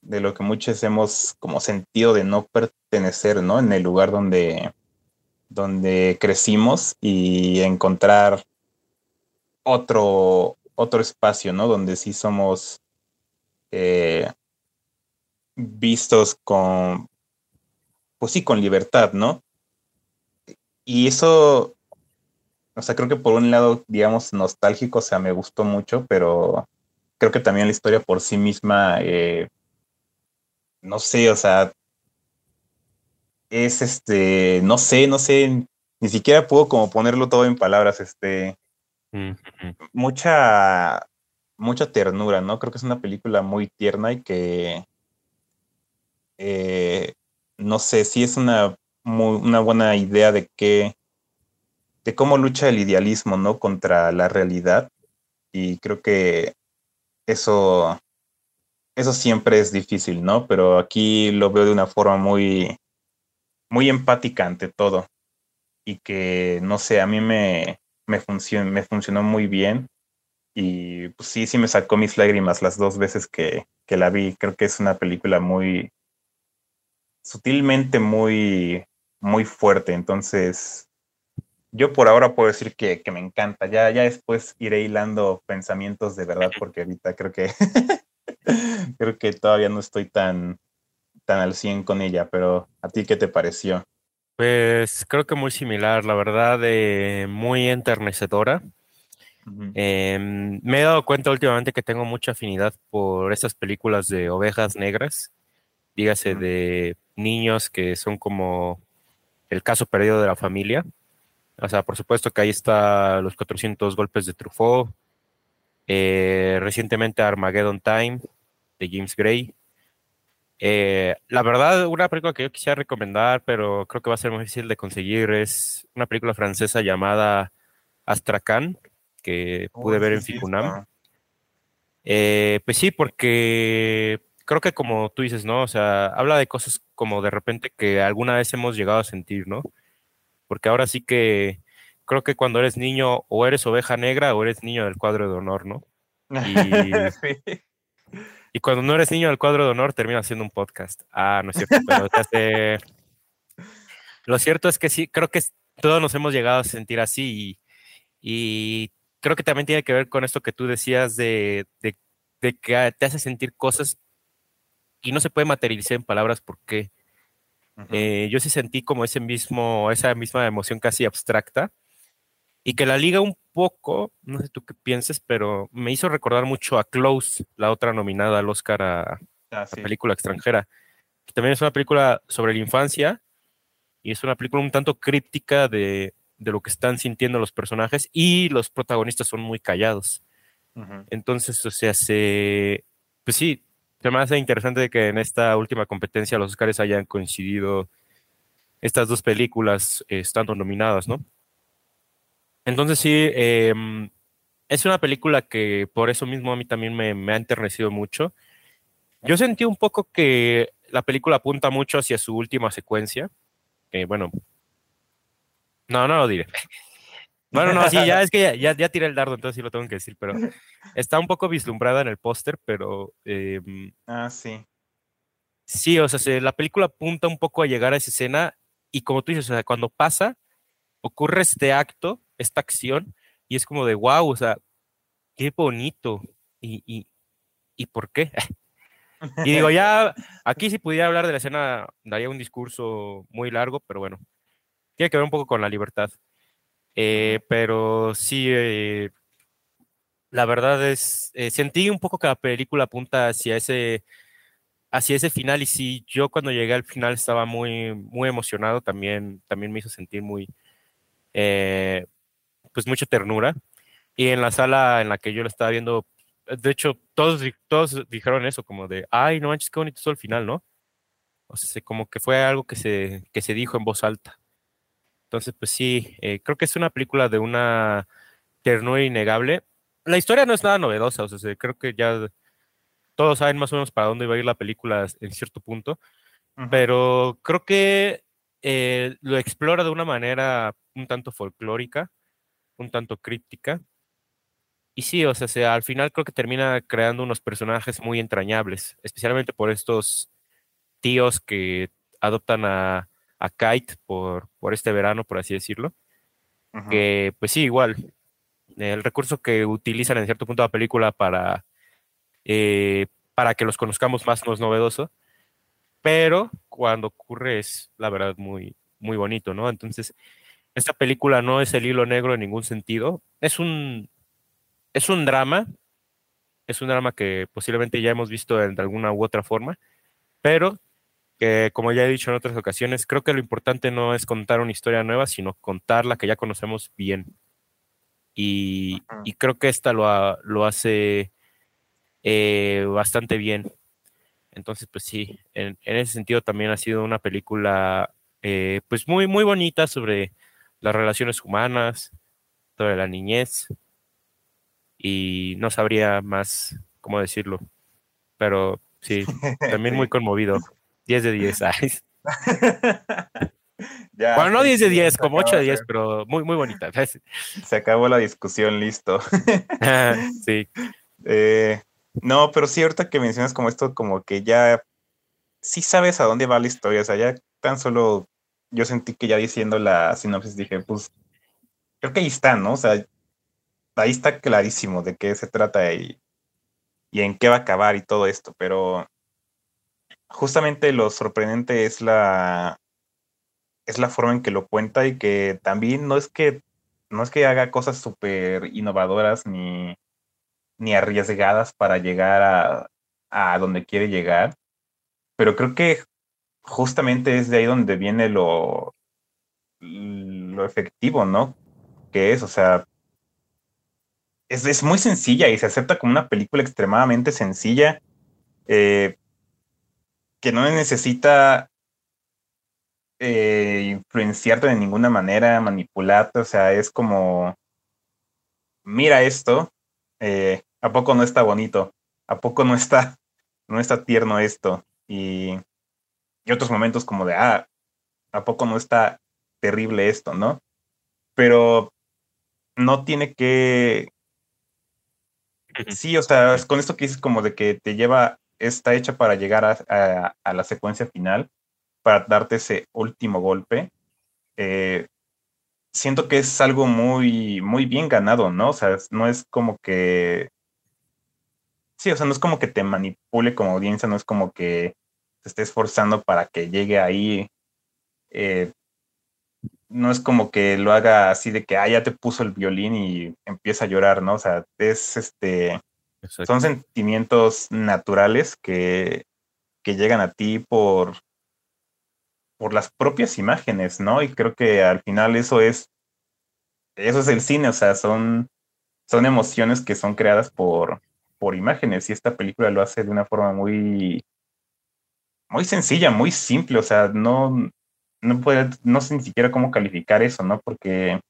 S2: de lo que muchos hemos como sentido de no pertenecer, ¿no? En el lugar donde, donde crecimos y encontrar otro, otro espacio, ¿no? Donde sí somos eh, vistos con, pues sí, con libertad, ¿no? Y eso, o sea, creo que por un lado, digamos, nostálgico, o sea, me gustó mucho, pero creo que también la historia por sí misma, eh, no sé, o sea, es este, no sé, no sé, ni siquiera puedo como ponerlo todo en palabras, este, mucha, mucha ternura, ¿no? Creo que es una película muy tierna y que, eh, no sé, sí es una, una buena idea de que, de cómo lucha el idealismo, ¿no? Contra la realidad. Y creo que eso, eso siempre es difícil, ¿no? Pero aquí lo veo de una forma muy, muy empática ante todo. Y que, no sé, a mí me, me, me funcionó muy bien. Y pues sí, sí me sacó mis lágrimas las dos veces que, que la vi. Creo que es una película muy, sutilmente muy, muy fuerte. Entonces, yo por ahora puedo decir que, que, me encanta. Ya, ya después iré hilando pensamientos de verdad, porque ahorita creo que creo que todavía no estoy tan, tan al 100 con ella, pero ¿a ti qué te pareció?
S1: Pues creo que muy similar, la verdad, eh, muy enternecedora. Em, me he dado cuenta últimamente que tengo mucha afinidad por estas películas de ovejas negras, dígase de niños que son como el caso perdido de la familia. O sea, por supuesto que ahí está los 400 golpes de Truffaut, eh, recientemente Armageddon Time de James Gray, eh, la verdad, una película que yo quisiera recomendar, pero creo que va a ser muy difícil de conseguir, es una película francesa llamada Astrakhan, que oh, pude ver en Ficunam. Eh, pues sí, porque creo que como tú dices, ¿no? O sea, habla de cosas como de repente que alguna vez hemos llegado a sentir, ¿no? Porque ahora sí que creo que cuando eres niño o eres oveja negra o eres niño del cuadro de honor, ¿no? Y, Y cuando no eres niño del cuadro de honor, termina siendo un podcast. Ah, no es cierto, pero Lo cierto es que sí, creo que todos nos hemos llegado a sentir así y, creo que también tiene que ver con esto que tú decías de, que te hace sentir cosas y no se puede materializar en palabras porque eh, yo sí sentí como ese mismo, esa misma emoción casi abstracta y que la liga un poco, no sé tú qué pienses, pero me hizo recordar mucho a Close, la otra nominada al Oscar a, ah, película extranjera, que también es una película sobre la infancia y es una película un tanto críptica de, lo que están sintiendo los personajes y los protagonistas son muy callados. Entonces, o sea, se, pues sí, se me hace interesante que en esta última competencia los Oscars hayan coincidido estas dos películas eh, estando nominadas, ¿no? Entonces sí, em, es una película que por eso mismo a mí también me, ha enternecido mucho. Yo sentí un poco que la película apunta mucho hacia su última secuencia. bueno, no, no lo diré. Bueno, no, sí, ya es que ya, ya, tiré el dardo, entonces sí lo tengo que decir, pero está un poco vislumbrada en el póster, pero...
S2: Em, ah, sí.
S1: Sí, o sea, la película apunta un poco a llegar a esa escena y como tú dices, o sea, cuando pasa, ocurre este acto esta acción y es como de wow, o sea, qué bonito. ¿Y, y, y por qué? y digo, ya, aquí si pudiera hablar de la escena, daría un discurso muy largo, pero bueno, tiene que ver un poco con la libertad. Eh, pero sí, eh, la verdad es, eh, sentí un poco que la película apunta hacia ese, hacia ese final y sí, yo cuando llegué al final estaba muy, muy emocionado, también, también me hizo sentir muy, pues mucha ternura. Y en la sala en la que yo lo estaba viendo, de hecho, todos, todos dijeron eso, como de, ay, no manches, qué bonito todo el final, ¿no? O sea, como que fue algo que se, que se dijo en voz alta. Entonces, pues sí, eh, creo que es una película de una ternura innegable. La historia no es nada novedosa, o sea, creo que ya todos saben más o menos para dónde iba a ir la película en cierto punto, pero creo que eh, lo explora de una manera un tanto folclórica, un tanto críptica. Y sí, o sea, al final creo que termina creando unos personajes muy entrañables, especialmente por estos tíos que adoptan a, a Kite por, por este verano, por así decirlo. Que, pues sí, igual, el recurso que utilizan en cierto punto la película para, eh, para que los conozcamos más no es novedoso, pero cuando ocurre es, la verdad, muy, muy bonito, ¿no? Entonces, esta película no es el hilo negro en ningún sentido, es un, es un drama, es un drama que posiblemente ya hemos visto de alguna u otra forma, pero que como ya he dicho en otras ocasiones, creo que lo importante no es contar una historia nueva, sino contar la que ya conocemos bien. Y, creo que esta lo, lo hace eh, bastante bien. Entonces, pues sí, en, ese sentido también ha sido una película eh, pues muy, muy bonita sobre las relaciones humanas, sobre la niñez. Y no sabría más cómo decirlo. Pero sí, también muy conmovido. 10 de 10. bueno, no 10 de 10, como 8 de 10, pero muy, muy bonita.
S2: Se acabó la discusión, listo.
S1: sí.
S2: Eh, no, pero sí, ahorita que mencionas como esto, como que ya sí sabes a dónde va la historia. O sea, ya tan solo yo sentí que ya diciendo la sinopsis dije, pues creo que ahí está, ¿no? O sea, ahí está clarísimo de qué se trata y, y en qué va a acabar y todo esto, pero justamente lo sorprendente es la es la forma en que lo cuenta y que también no es que no es que haga cosas súper innovadoras ni, ni arriesgadas para llegar a, a donde quiere llegar, pero creo que justamente es de ahí donde viene lo, lo efectivo, ¿no? Que es, o sea, es, es muy sencilla y se acepta como una película extremadamente sencilla. Eh, que no necesita eh, influenciarte de ninguna manera, manipularte, o sea, es como, mira esto, eh, ¿a poco no está bonito? ¿A poco no está, no está tierno esto? Y, y otros momentos como de, ah, ¿a poco no está terrible esto, no? Pero no tiene que... Sí, o sea, con esto que dices como de que te lleva está hecha para llegar a, la secuencia final, para darte ese último golpe. Eh, siento que es algo muy, muy bien ganado, ¿no? O sea, no es como que... Sí, o sea, no es como que te manipule como audiencia, no es como que te esté esforzando para que llegue ahí. Eh, no es como que lo haga así de que, ah, ya te puso el violín y empieza a llorar, ¿no? O sea, es este son sentimientos naturales que, que llegan a ti por, por las propias imágenes, ¿no? Y creo que al final eso es, eso es el cine, o sea, son, son emociones que son creadas por, por imágenes y esta película lo hace de una forma muy, muy sencilla, muy simple, o sea, no, no puede, no sé ni siquiera cómo calificar eso, ¿no? Porque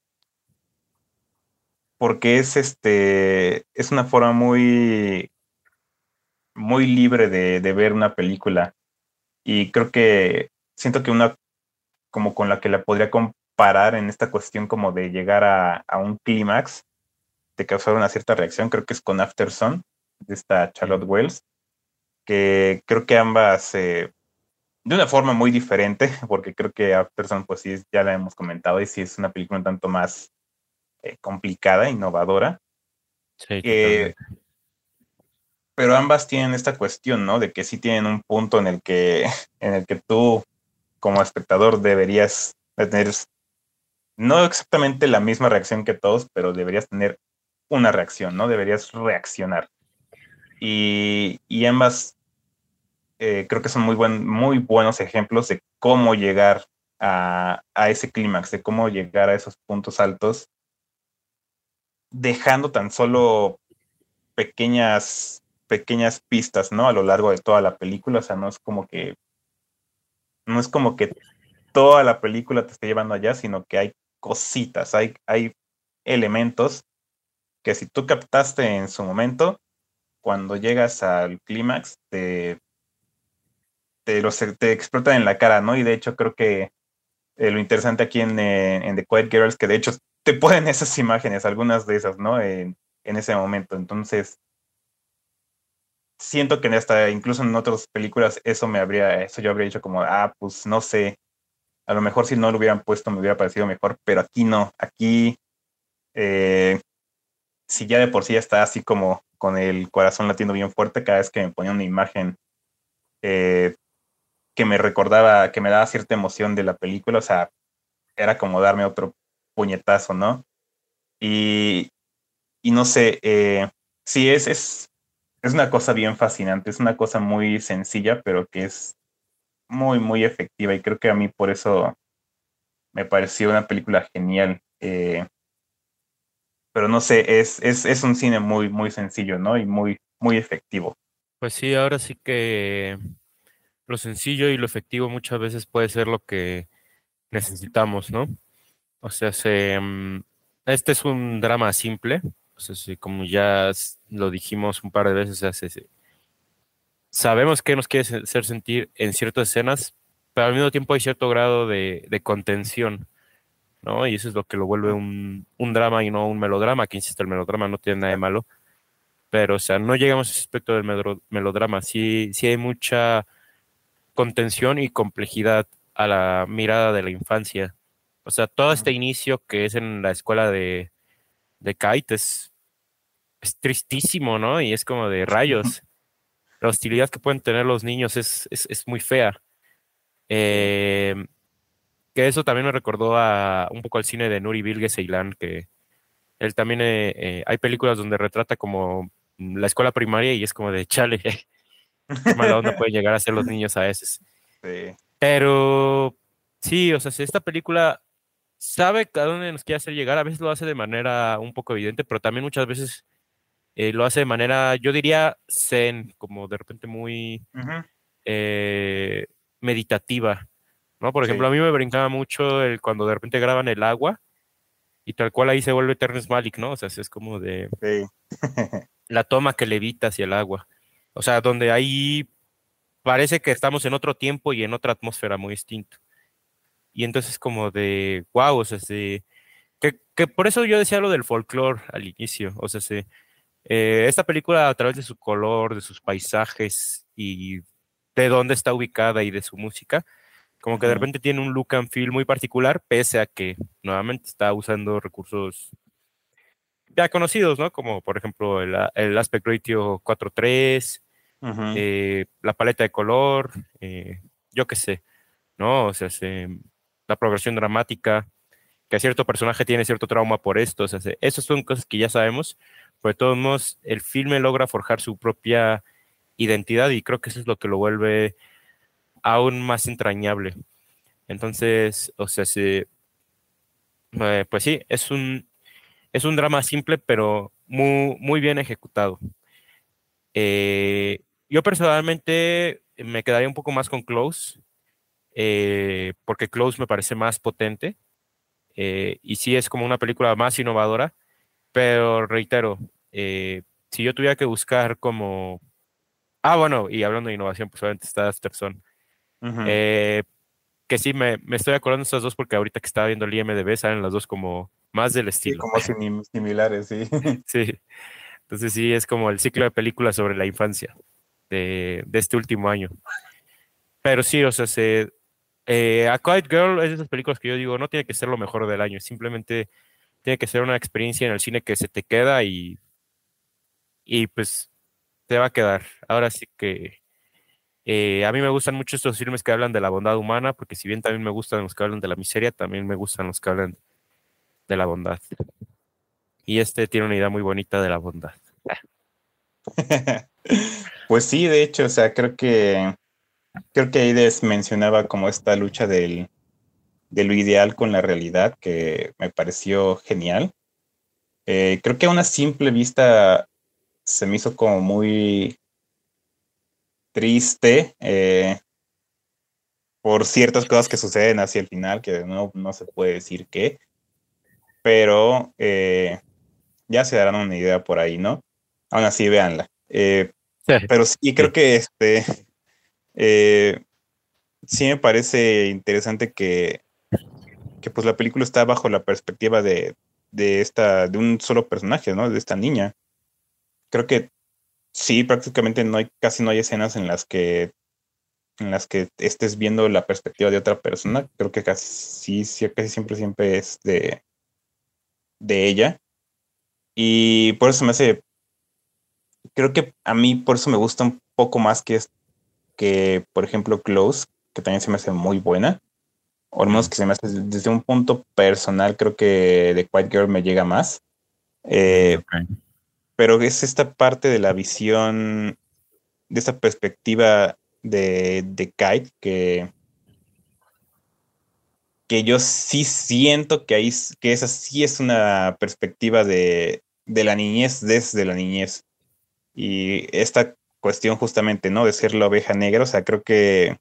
S2: porque es este es una forma muy muy libre de, ver una película. Y creo que siento que una como con la que la podría comparar en esta cuestión como de llegar a, un clímax de causar una cierta reacción creo que es con Afterson de esta Charlotte Wells que creo que ambas eh, de una forma muy diferente porque creo que Afterson pues sí ya la hemos comentado y sí es una película un tanto más eh, complicada, innovadora.
S1: Sí,
S2: pero ambas tienen esta cuestión, ¿no? De que sí tienen un punto en el que, en el que tú, como espectador, deberías tener no exactamente la misma reacción que todos, pero deberías tener una reacción, ¿no? Deberías reaccionar. Y, ambas eh, creo que son muy, buen, muy buenos ejemplos de cómo llegar a, a ese clímax, de cómo llegar a esos puntos altos dejando tan solo pequeñas, pequeñas pistas, ¿no? A lo largo de toda la película, o sea, no es como que, no es como que toda la película te esté llevando allá, sino que hay cositas, hay, hay elementos que si tú captaste en su momento, cuando llegas al clímax, te, te, te explotan en la cara, ¿no? Y de hecho creo que lo interesante aquí en, en, The Quiet Girls, que de hecho te ponen esas imágenes, algunas de esas, ¿no? En, ese momento. Entonces, siento que en esta, incluso en otras películas, eso me habría, eso yo habría dicho como, ah, pues no sé, a lo mejor si no lo hubieran puesto me hubiera parecido mejor, pero aquí no, aquí, eh, si ya de por sí está así como con el corazón latiendo bien fuerte, cada vez que me ponía una imagen eh, que me recordaba, que me daba cierta emoción de la película, o sea, era como darme otro puñetazo, ¿no? Y, y no sé, eh, sí, es, es, es una cosa bien fascinante, es una cosa muy sencilla, pero que es muy, muy efectiva y creo que a mí por eso me pareció una película genial. Eh, pero no sé, es, es, es, un cine muy, muy sencillo, ¿no? Y muy, muy efectivo.
S1: Pues sí, ahora sí que lo sencillo y lo efectivo muchas veces puede ser lo que necesitamos, ¿no? O sea, se, mm, este es un drama simple, como ya lo dijimos un par de veces, sabemos que nos quiere hacer sentir en ciertas escenas, pero al mismo tiempo hay cierto grado de, contención, ¿no? Y eso es lo que lo vuelve un, drama y no un melodrama, que insisto, el melodrama no tiene nada de malo, pero, o sea, no llegamos a ese aspecto del melodrama, sí, sí hay mucha contención y complejidad a la mirada de la infancia. O sea, todo este inicio que es en la escuela de, de Kite es, es tristísimo, ¿no? Y es como de rayos. La hostilidad que pueden tener los niños es, es, muy fea. Eh, que eso también me recordó a un poco al cine de Nuri Bilge Ceylan, que él también, eh, eh, hay películas donde retrata como la escuela primaria y es como de chale, qué mala onda pueden llegar a ser los niños a veces. Pero sí, o sea, si esta película sabe a dónde nos quiere hacer llegar, a veces lo hace de manera un poco evidente, pero también muchas veces eh, lo hace de manera, yo diría, zen, como de repente muy eh, meditativa, ¿no? Por ejemplo, a mí me brincaba mucho el, cuando de repente graban el agua y tal cual ahí se vuelve Terrence Malik, ¿no? O sea, es como de la toma que levita hacia el agua. O sea, donde ahí parece que estamos en otro tiempo y en otra atmósfera muy distinto. Y entonces como de, wow, o sea, que, que, por eso yo decía lo del folclore al inicio, o sea, eh, esta película a través de su color, de sus paisajes y de dónde está ubicada y de su música, como que de repente tiene un look and feel muy particular, pese a que nuevamente está usando recursos ya conocidos, ¿no? Como por ejemplo el, el aspect ratio 4.3, eh, la paleta de color, eh, yo qué sé, ¿no? O sea, se, la progresión dramática, que cierto personaje tiene cierto trauma por esto. O esas son cosas que ya sabemos, pero de todos modos el filme logra forjar su propia identidad y creo que eso es lo que lo vuelve aún más entrañable. Entonces, o sea, eh, pues sí, es un, es un drama simple, pero muy, muy bien ejecutado. Eh, yo personalmente me quedaría un poco más con Close, eh, porque Close me parece más potente eh, y sí es como una película más innovadora, pero reitero, eh, si yo tuviera que buscar como... Ah, bueno, y hablando de innovación, pues obviamente está Sterson. que sí, me, me, estoy acordando de estas dos porque ahorita que estaba viendo el IMDB salen las dos como más del estilo.
S2: como similares, sí.
S1: sí. Entonces sí, es como el ciclo de películas sobre la infancia de, de este último año. Pero sí, o sea, se, eh, A Quiet Girl es de esas películas que yo digo, no tiene que ser lo mejor del año, simplemente tiene que ser una experiencia en el cine que se te queda y, y pues te va a quedar. Ahora sí que eh, a mí me gustan mucho estos filmes que hablan de la bondad humana, porque si bien también me gustan los que hablan de la miseria, también me gustan los que hablan de la bondad. Y este tiene una idea muy bonita de la bondad.
S2: pues sí, de hecho, o sea, creo que creo que Aides mencionaba como esta lucha del, de lo ideal con la realidad, que me pareció genial. Eh, creo que a una simple vista se me hizo como muy triste eh, por ciertas cosas que suceden hacia el final, que no, no se puede decir qué, pero eh, ya se darán una idea por ahí, ¿no? Aún así, véanla. Pero sí, creo que este eh, sí me parece interesante que que pues la película está bajo la perspectiva de, de esta, de un solo personaje, ¿no? De esta niña. Creo que sí, prácticamente no hay, casi no hay escenas en las que en las que estés viendo la perspectiva de otra persona. Creo que casi, sí, casi siempre, siempre es de, de ella. Y por eso me hace. Creo que a mí por eso me gusta un poco más que, que por ejemplo, Close, que también se me hace muy buena. O al menos que se me hace desde un punto personal, creo que The Quiet Girl me llega más. Eh, pero es esta parte de la visión, de esta perspectiva de, de Kite que, que yo sí siento que ahí que esa sí es una perspectiva de, de la niñez desde la niñez. Y esta cuestión justamente, ¿no? De ser la oveja negra, o sea, creo que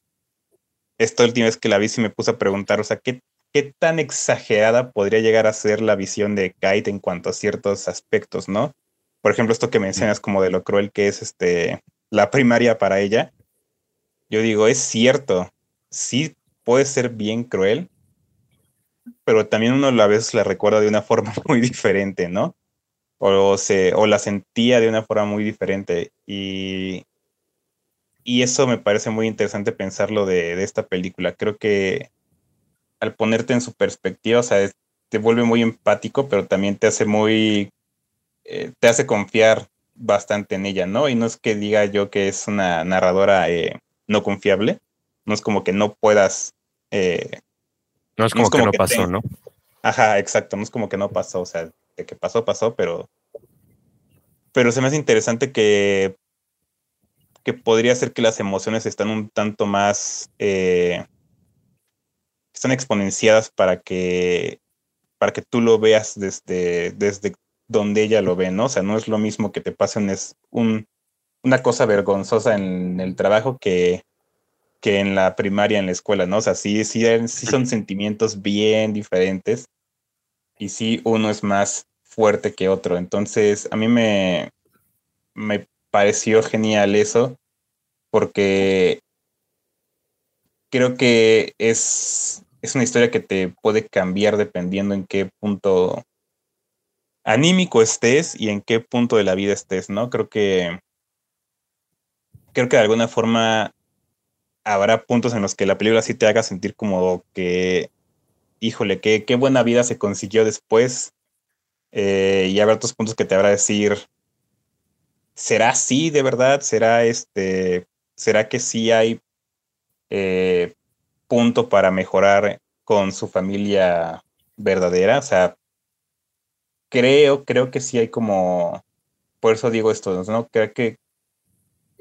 S2: esta última vez que la vi sí me puse a preguntar, o sea, ¿qué, qué tan exagerada podría llegar a ser la visión de Kite en cuanto a ciertos aspectos, ¿no? Por ejemplo, esto que mencionas como de lo cruel que es este la primaria para ella. Yo digo, es cierto, sí puede ser bien cruel, pero también uno a veces la recuerda de una forma muy diferente, ¿no? O, se, o la sentía de una forma muy diferente. Y, y eso me parece muy interesante pensarlo de, de, esta película. Creo que al ponerte en su perspectiva, o sea, te vuelve muy empático, pero también te hace muy, eh, te hace confiar bastante en ella, ¿no? Y no es que diga yo que es una narradora eh, no confiable, no es como que no puedas...
S1: Eh, no es como, no es como que no pasó, ¿no?
S2: Ajá, exacto, no es como que no pasó, o sea, que pasó, pasó, pero, pero se me hace interesante que, que podría ser que las emociones están un tanto más, eh, están exponenciadas para que, para que tú lo veas desde, desde donde ella lo ve, ¿no? O sea, no es lo mismo que te pase un, una cosa vergonzosa en el trabajo que, que en la primaria, en la escuela, ¿no? O sea, sí, sí, sí son sentimientos bien diferentes y sí uno es más fuerte que otro. Entonces, a mí me, me pareció genial eso, porque creo que es, es una historia que te puede cambiar dependiendo en qué punto anímico estés y en qué punto de la vida estés, ¿no? Creo que creo que de alguna forma habrá puntos en los que la película sí te haga sentir como que, híjole, qué, qué buena vida se consiguió después eh, y habrá otros puntos que te habrá decir, ¿será así de verdad? ¿Será este, será que sí hay eh, punto para mejorar con su familia verdadera? O sea, creo, creo que sí hay como, por eso digo esto, ¿no? Creo que,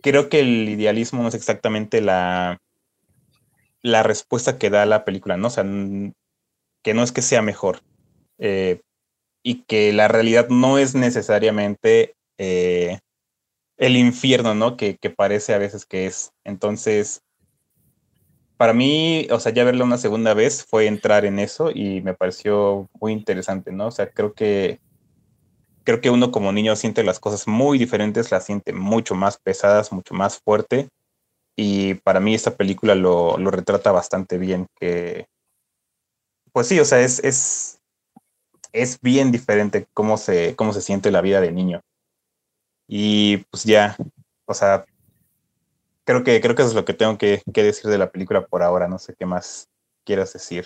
S2: creo que el idealismo no es exactamente la, la respuesta que da la película, ¿no? O sea, que no es que sea mejor, eh, y que la realidad no es necesariamente eh, el infierno, ¿no? Que, parece a veces que es. Entonces, para mí, o sea, ya verla una segunda vez fue entrar en eso y me pareció muy interesante, ¿no? O sea, creo que creo que uno como niño siente las cosas muy diferentes, las siente mucho más pesadas, mucho más fuerte. Y para mí esta película lo, lo retrata bastante bien, que pues sí, o sea, es, es, es bien diferente cómo se, cómo se siente la vida de niño. Y pues ya, o sea, creo que, creo que eso es lo que tengo que, decir de la película por ahora. No sé qué más quieras decir.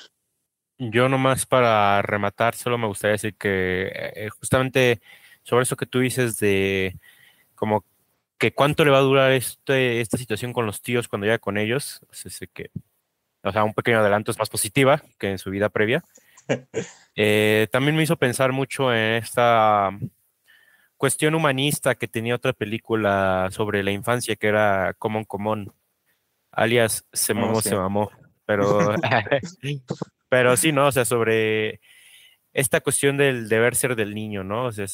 S1: Yo nomás para rematar, solo me gustaría decir que eh, justamente sobre eso que tú dices de como que cuánto le va a durar este, esta situación con los tíos cuando llega con ellos, que, o sea, un pequeño adelanto es más positiva que en su vida previa. Eh, también me hizo pensar mucho en esta cuestión humanista que tenía otra película sobre la infancia que era Common Common, alias Se mamó, se mamó, pero, pero sí, ¿no? O sea, sobre esta cuestión del deber ser del niño, ¿no? O sea,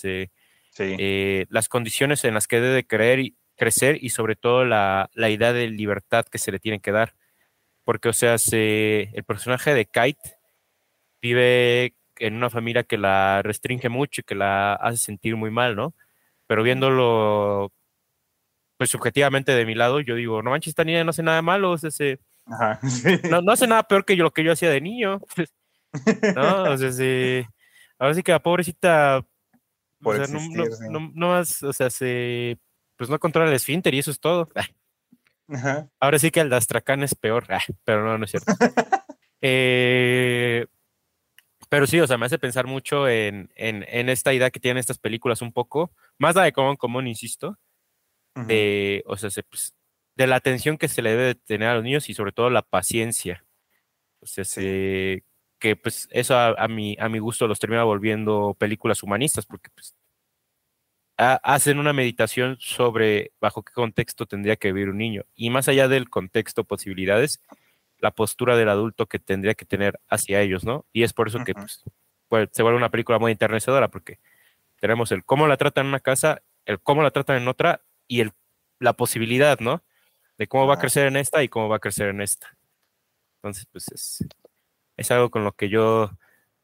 S1: eh, las condiciones en las que debe creer y, crecer y sobre todo la, la, idea de libertad que se le tiene que dar. Porque, o sea, se, el personaje de Kite vive en una familia que la restringe mucho y que la hace sentir muy mal, ¿no? Pero viéndolo, pues subjetivamente de mi lado, yo digo, no manches, esta niña no hace nada malo, ese, no, no, hace nada peor que yo, lo que yo hacía de niño. No, o sea, sí. Ahora sí que la pobrecita.
S2: Por
S1: o sea, no,
S2: existir,
S1: no-
S2: sí.
S1: no- no más, o sea, se. Pues no controla el esfínter y eso es todo.
S2: Ajá.
S1: Ahora sí que el de Astracán es peor, pero no, no es cierto. Eh, pero sí, o sea, me hace pensar mucho en, en, en esta idea que tienen estas películas un poco, más la de Common Common, insisto, de, o sea, se, pues, de la atención que se le debe de tener a los niños y sobre todo la paciencia. O sea, se- que pues eso a, a mi, a mi gusto los termina volviendo películas humanistas, porque pues ha- hacen una meditación sobre bajo qué contexto tendría que vivir un niño. Y más allá del contexto, posibilidades, la postura del adulto que tendría que tener hacia ellos, ¿no? Y es por eso que
S2: Ujú.
S1: pues, pues, se vuelve una película muy enternecedora, porque tenemos el cómo la tratan en una casa, el cómo la tratan en otra y el, la posibilidad, ¿no? De cómo va a crecer en esta y cómo va a crecer en esta. Entonces, pues es, es algo con lo que yo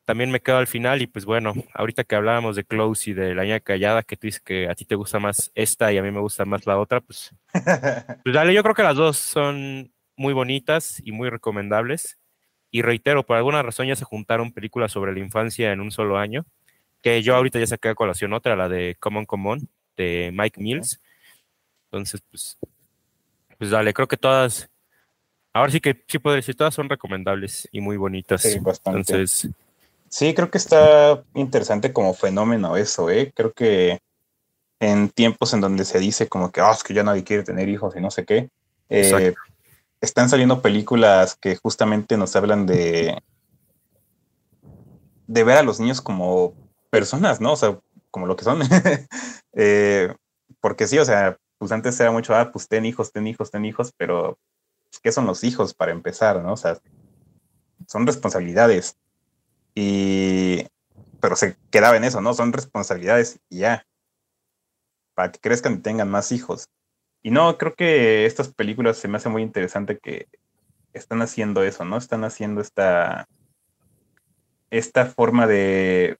S1: también me quedo al final y pues bueno, ahorita que hablábamos de Close y de La Ña Callada, que tú dices que a ti te gusta más esta y a mí me gusta más la otra, pues, pues dale, yo creo que las dos son muy bonitas y muy recomendables. Y reitero, por alguna razón ya se juntaron películas sobre la infancia en un solo año, que yo ahorita ya saqué a colación otra, la de Common Common, de Mike Mills. Entonces, pues, pues dale, creo que todas, ahora sí que sí puedo decir, todas son recomendables y muy bonitas.
S2: Sí, bastante.
S1: Entonces,
S2: Sí, creo que está interesante como fenómeno eso, ¿eh? Creo que en tiempos en donde se dice como que, ah, es que ya nadie quiere tener hijos y no sé qué, eh. Están saliendo películas que justamente nos hablan de, de ver a los niños como personas, ¿no? O sea, como lo que son. Eh, porque sí, o sea, pues antes era mucho, ah, pues ten hijos, ten hijos, ten hijos, pero pues, ¿qué son los hijos para empezar, no? O sea, son responsabilidades. Y, pero se quedaba en eso, ¿no? Son responsabilidades y ya. Para que crezcan y tengan más hijos. Y no, creo que estas películas se me hace muy interesante que están haciendo eso, ¿no? Están haciendo esta, esta forma de,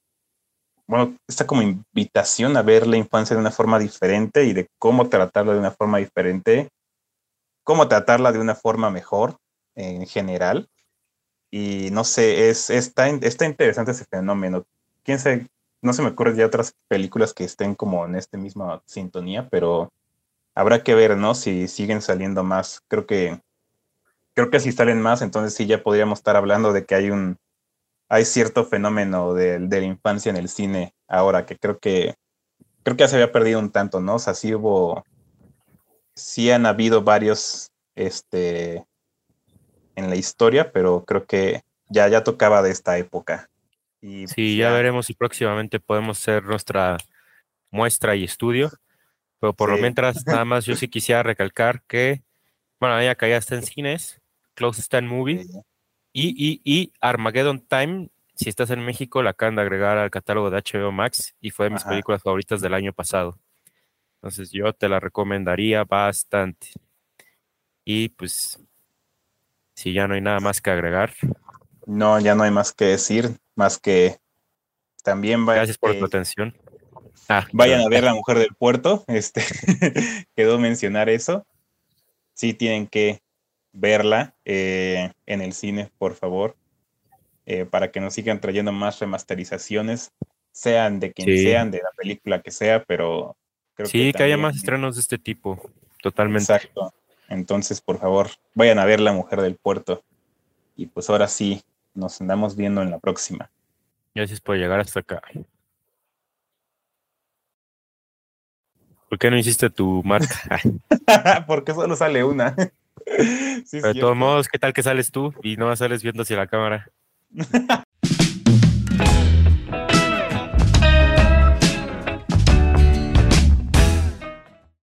S2: bueno, esta como invitación a ver la infancia de una forma diferente y de cómo tratarla de una forma diferente, cómo tratarla de una forma mejor en general. Y no sé, es, está, está interesante ese fenómeno. Quién sabe, no se me ocurren ya otras películas que estén como en esta misma sintonía, pero habrá que ver, ¿no? Si siguen saliendo más. Creo que, creo que si salen más, entonces sí ya podríamos estar hablando de que hay un, hay cierto fenómeno de, de la infancia en el cine ahora que creo que, creo que ya se había perdido un tanto, ¿no? O sea, sí hubo, sí han habido varios, este, en la historia, pero creo que ya, ya tocaba de esta época. Y
S1: sí,
S2: pues
S1: ya veremos si próximamente podemos hacer nuestra muestra y estudio. Pero por lo mientras, nada más yo sí quisiera recalcar que, bueno, ya que ya está en cines, Close está en movie.
S2: Sí.
S1: Y, y, y Armageddon Time, si estás en México, la acaban de agregar al catálogo de HBO Max y fue de mis
S2: Ajá.
S1: películas favoritas del año pasado. Entonces yo te la recomendaría bastante. Y pues, si ya no hay nada más que agregar,
S2: No, ya no hay más que decir, más que también va-
S1: gracias por
S2: eh,
S1: tu atención. Ah,
S2: vayan a ver La Mujer del Puerto. Este quedó mencionar eso. Sí tienen que verla eh, en el cine, por favor, eh, para que nos sigan trayendo más remasterizaciones, sean de quien
S1: Sí.
S2: sean, de la película que sea, pero creo
S1: Sí, que, haya
S2: también-
S1: más estrenos de este tipo, totalmente.
S2: Exacto. Entonces, por favor, vayan a ver La Mujer del Puerto. Y pues ahora sí, nos andamos viendo en la próxima.
S1: Gracias por llegar hasta acá. ¿Por qué no hiciste tu marca?
S2: Porque solo sale una. Sí,
S1: Pero de todos modos, ¿qué tal que sales tú y no sales viendo hacia la cámara?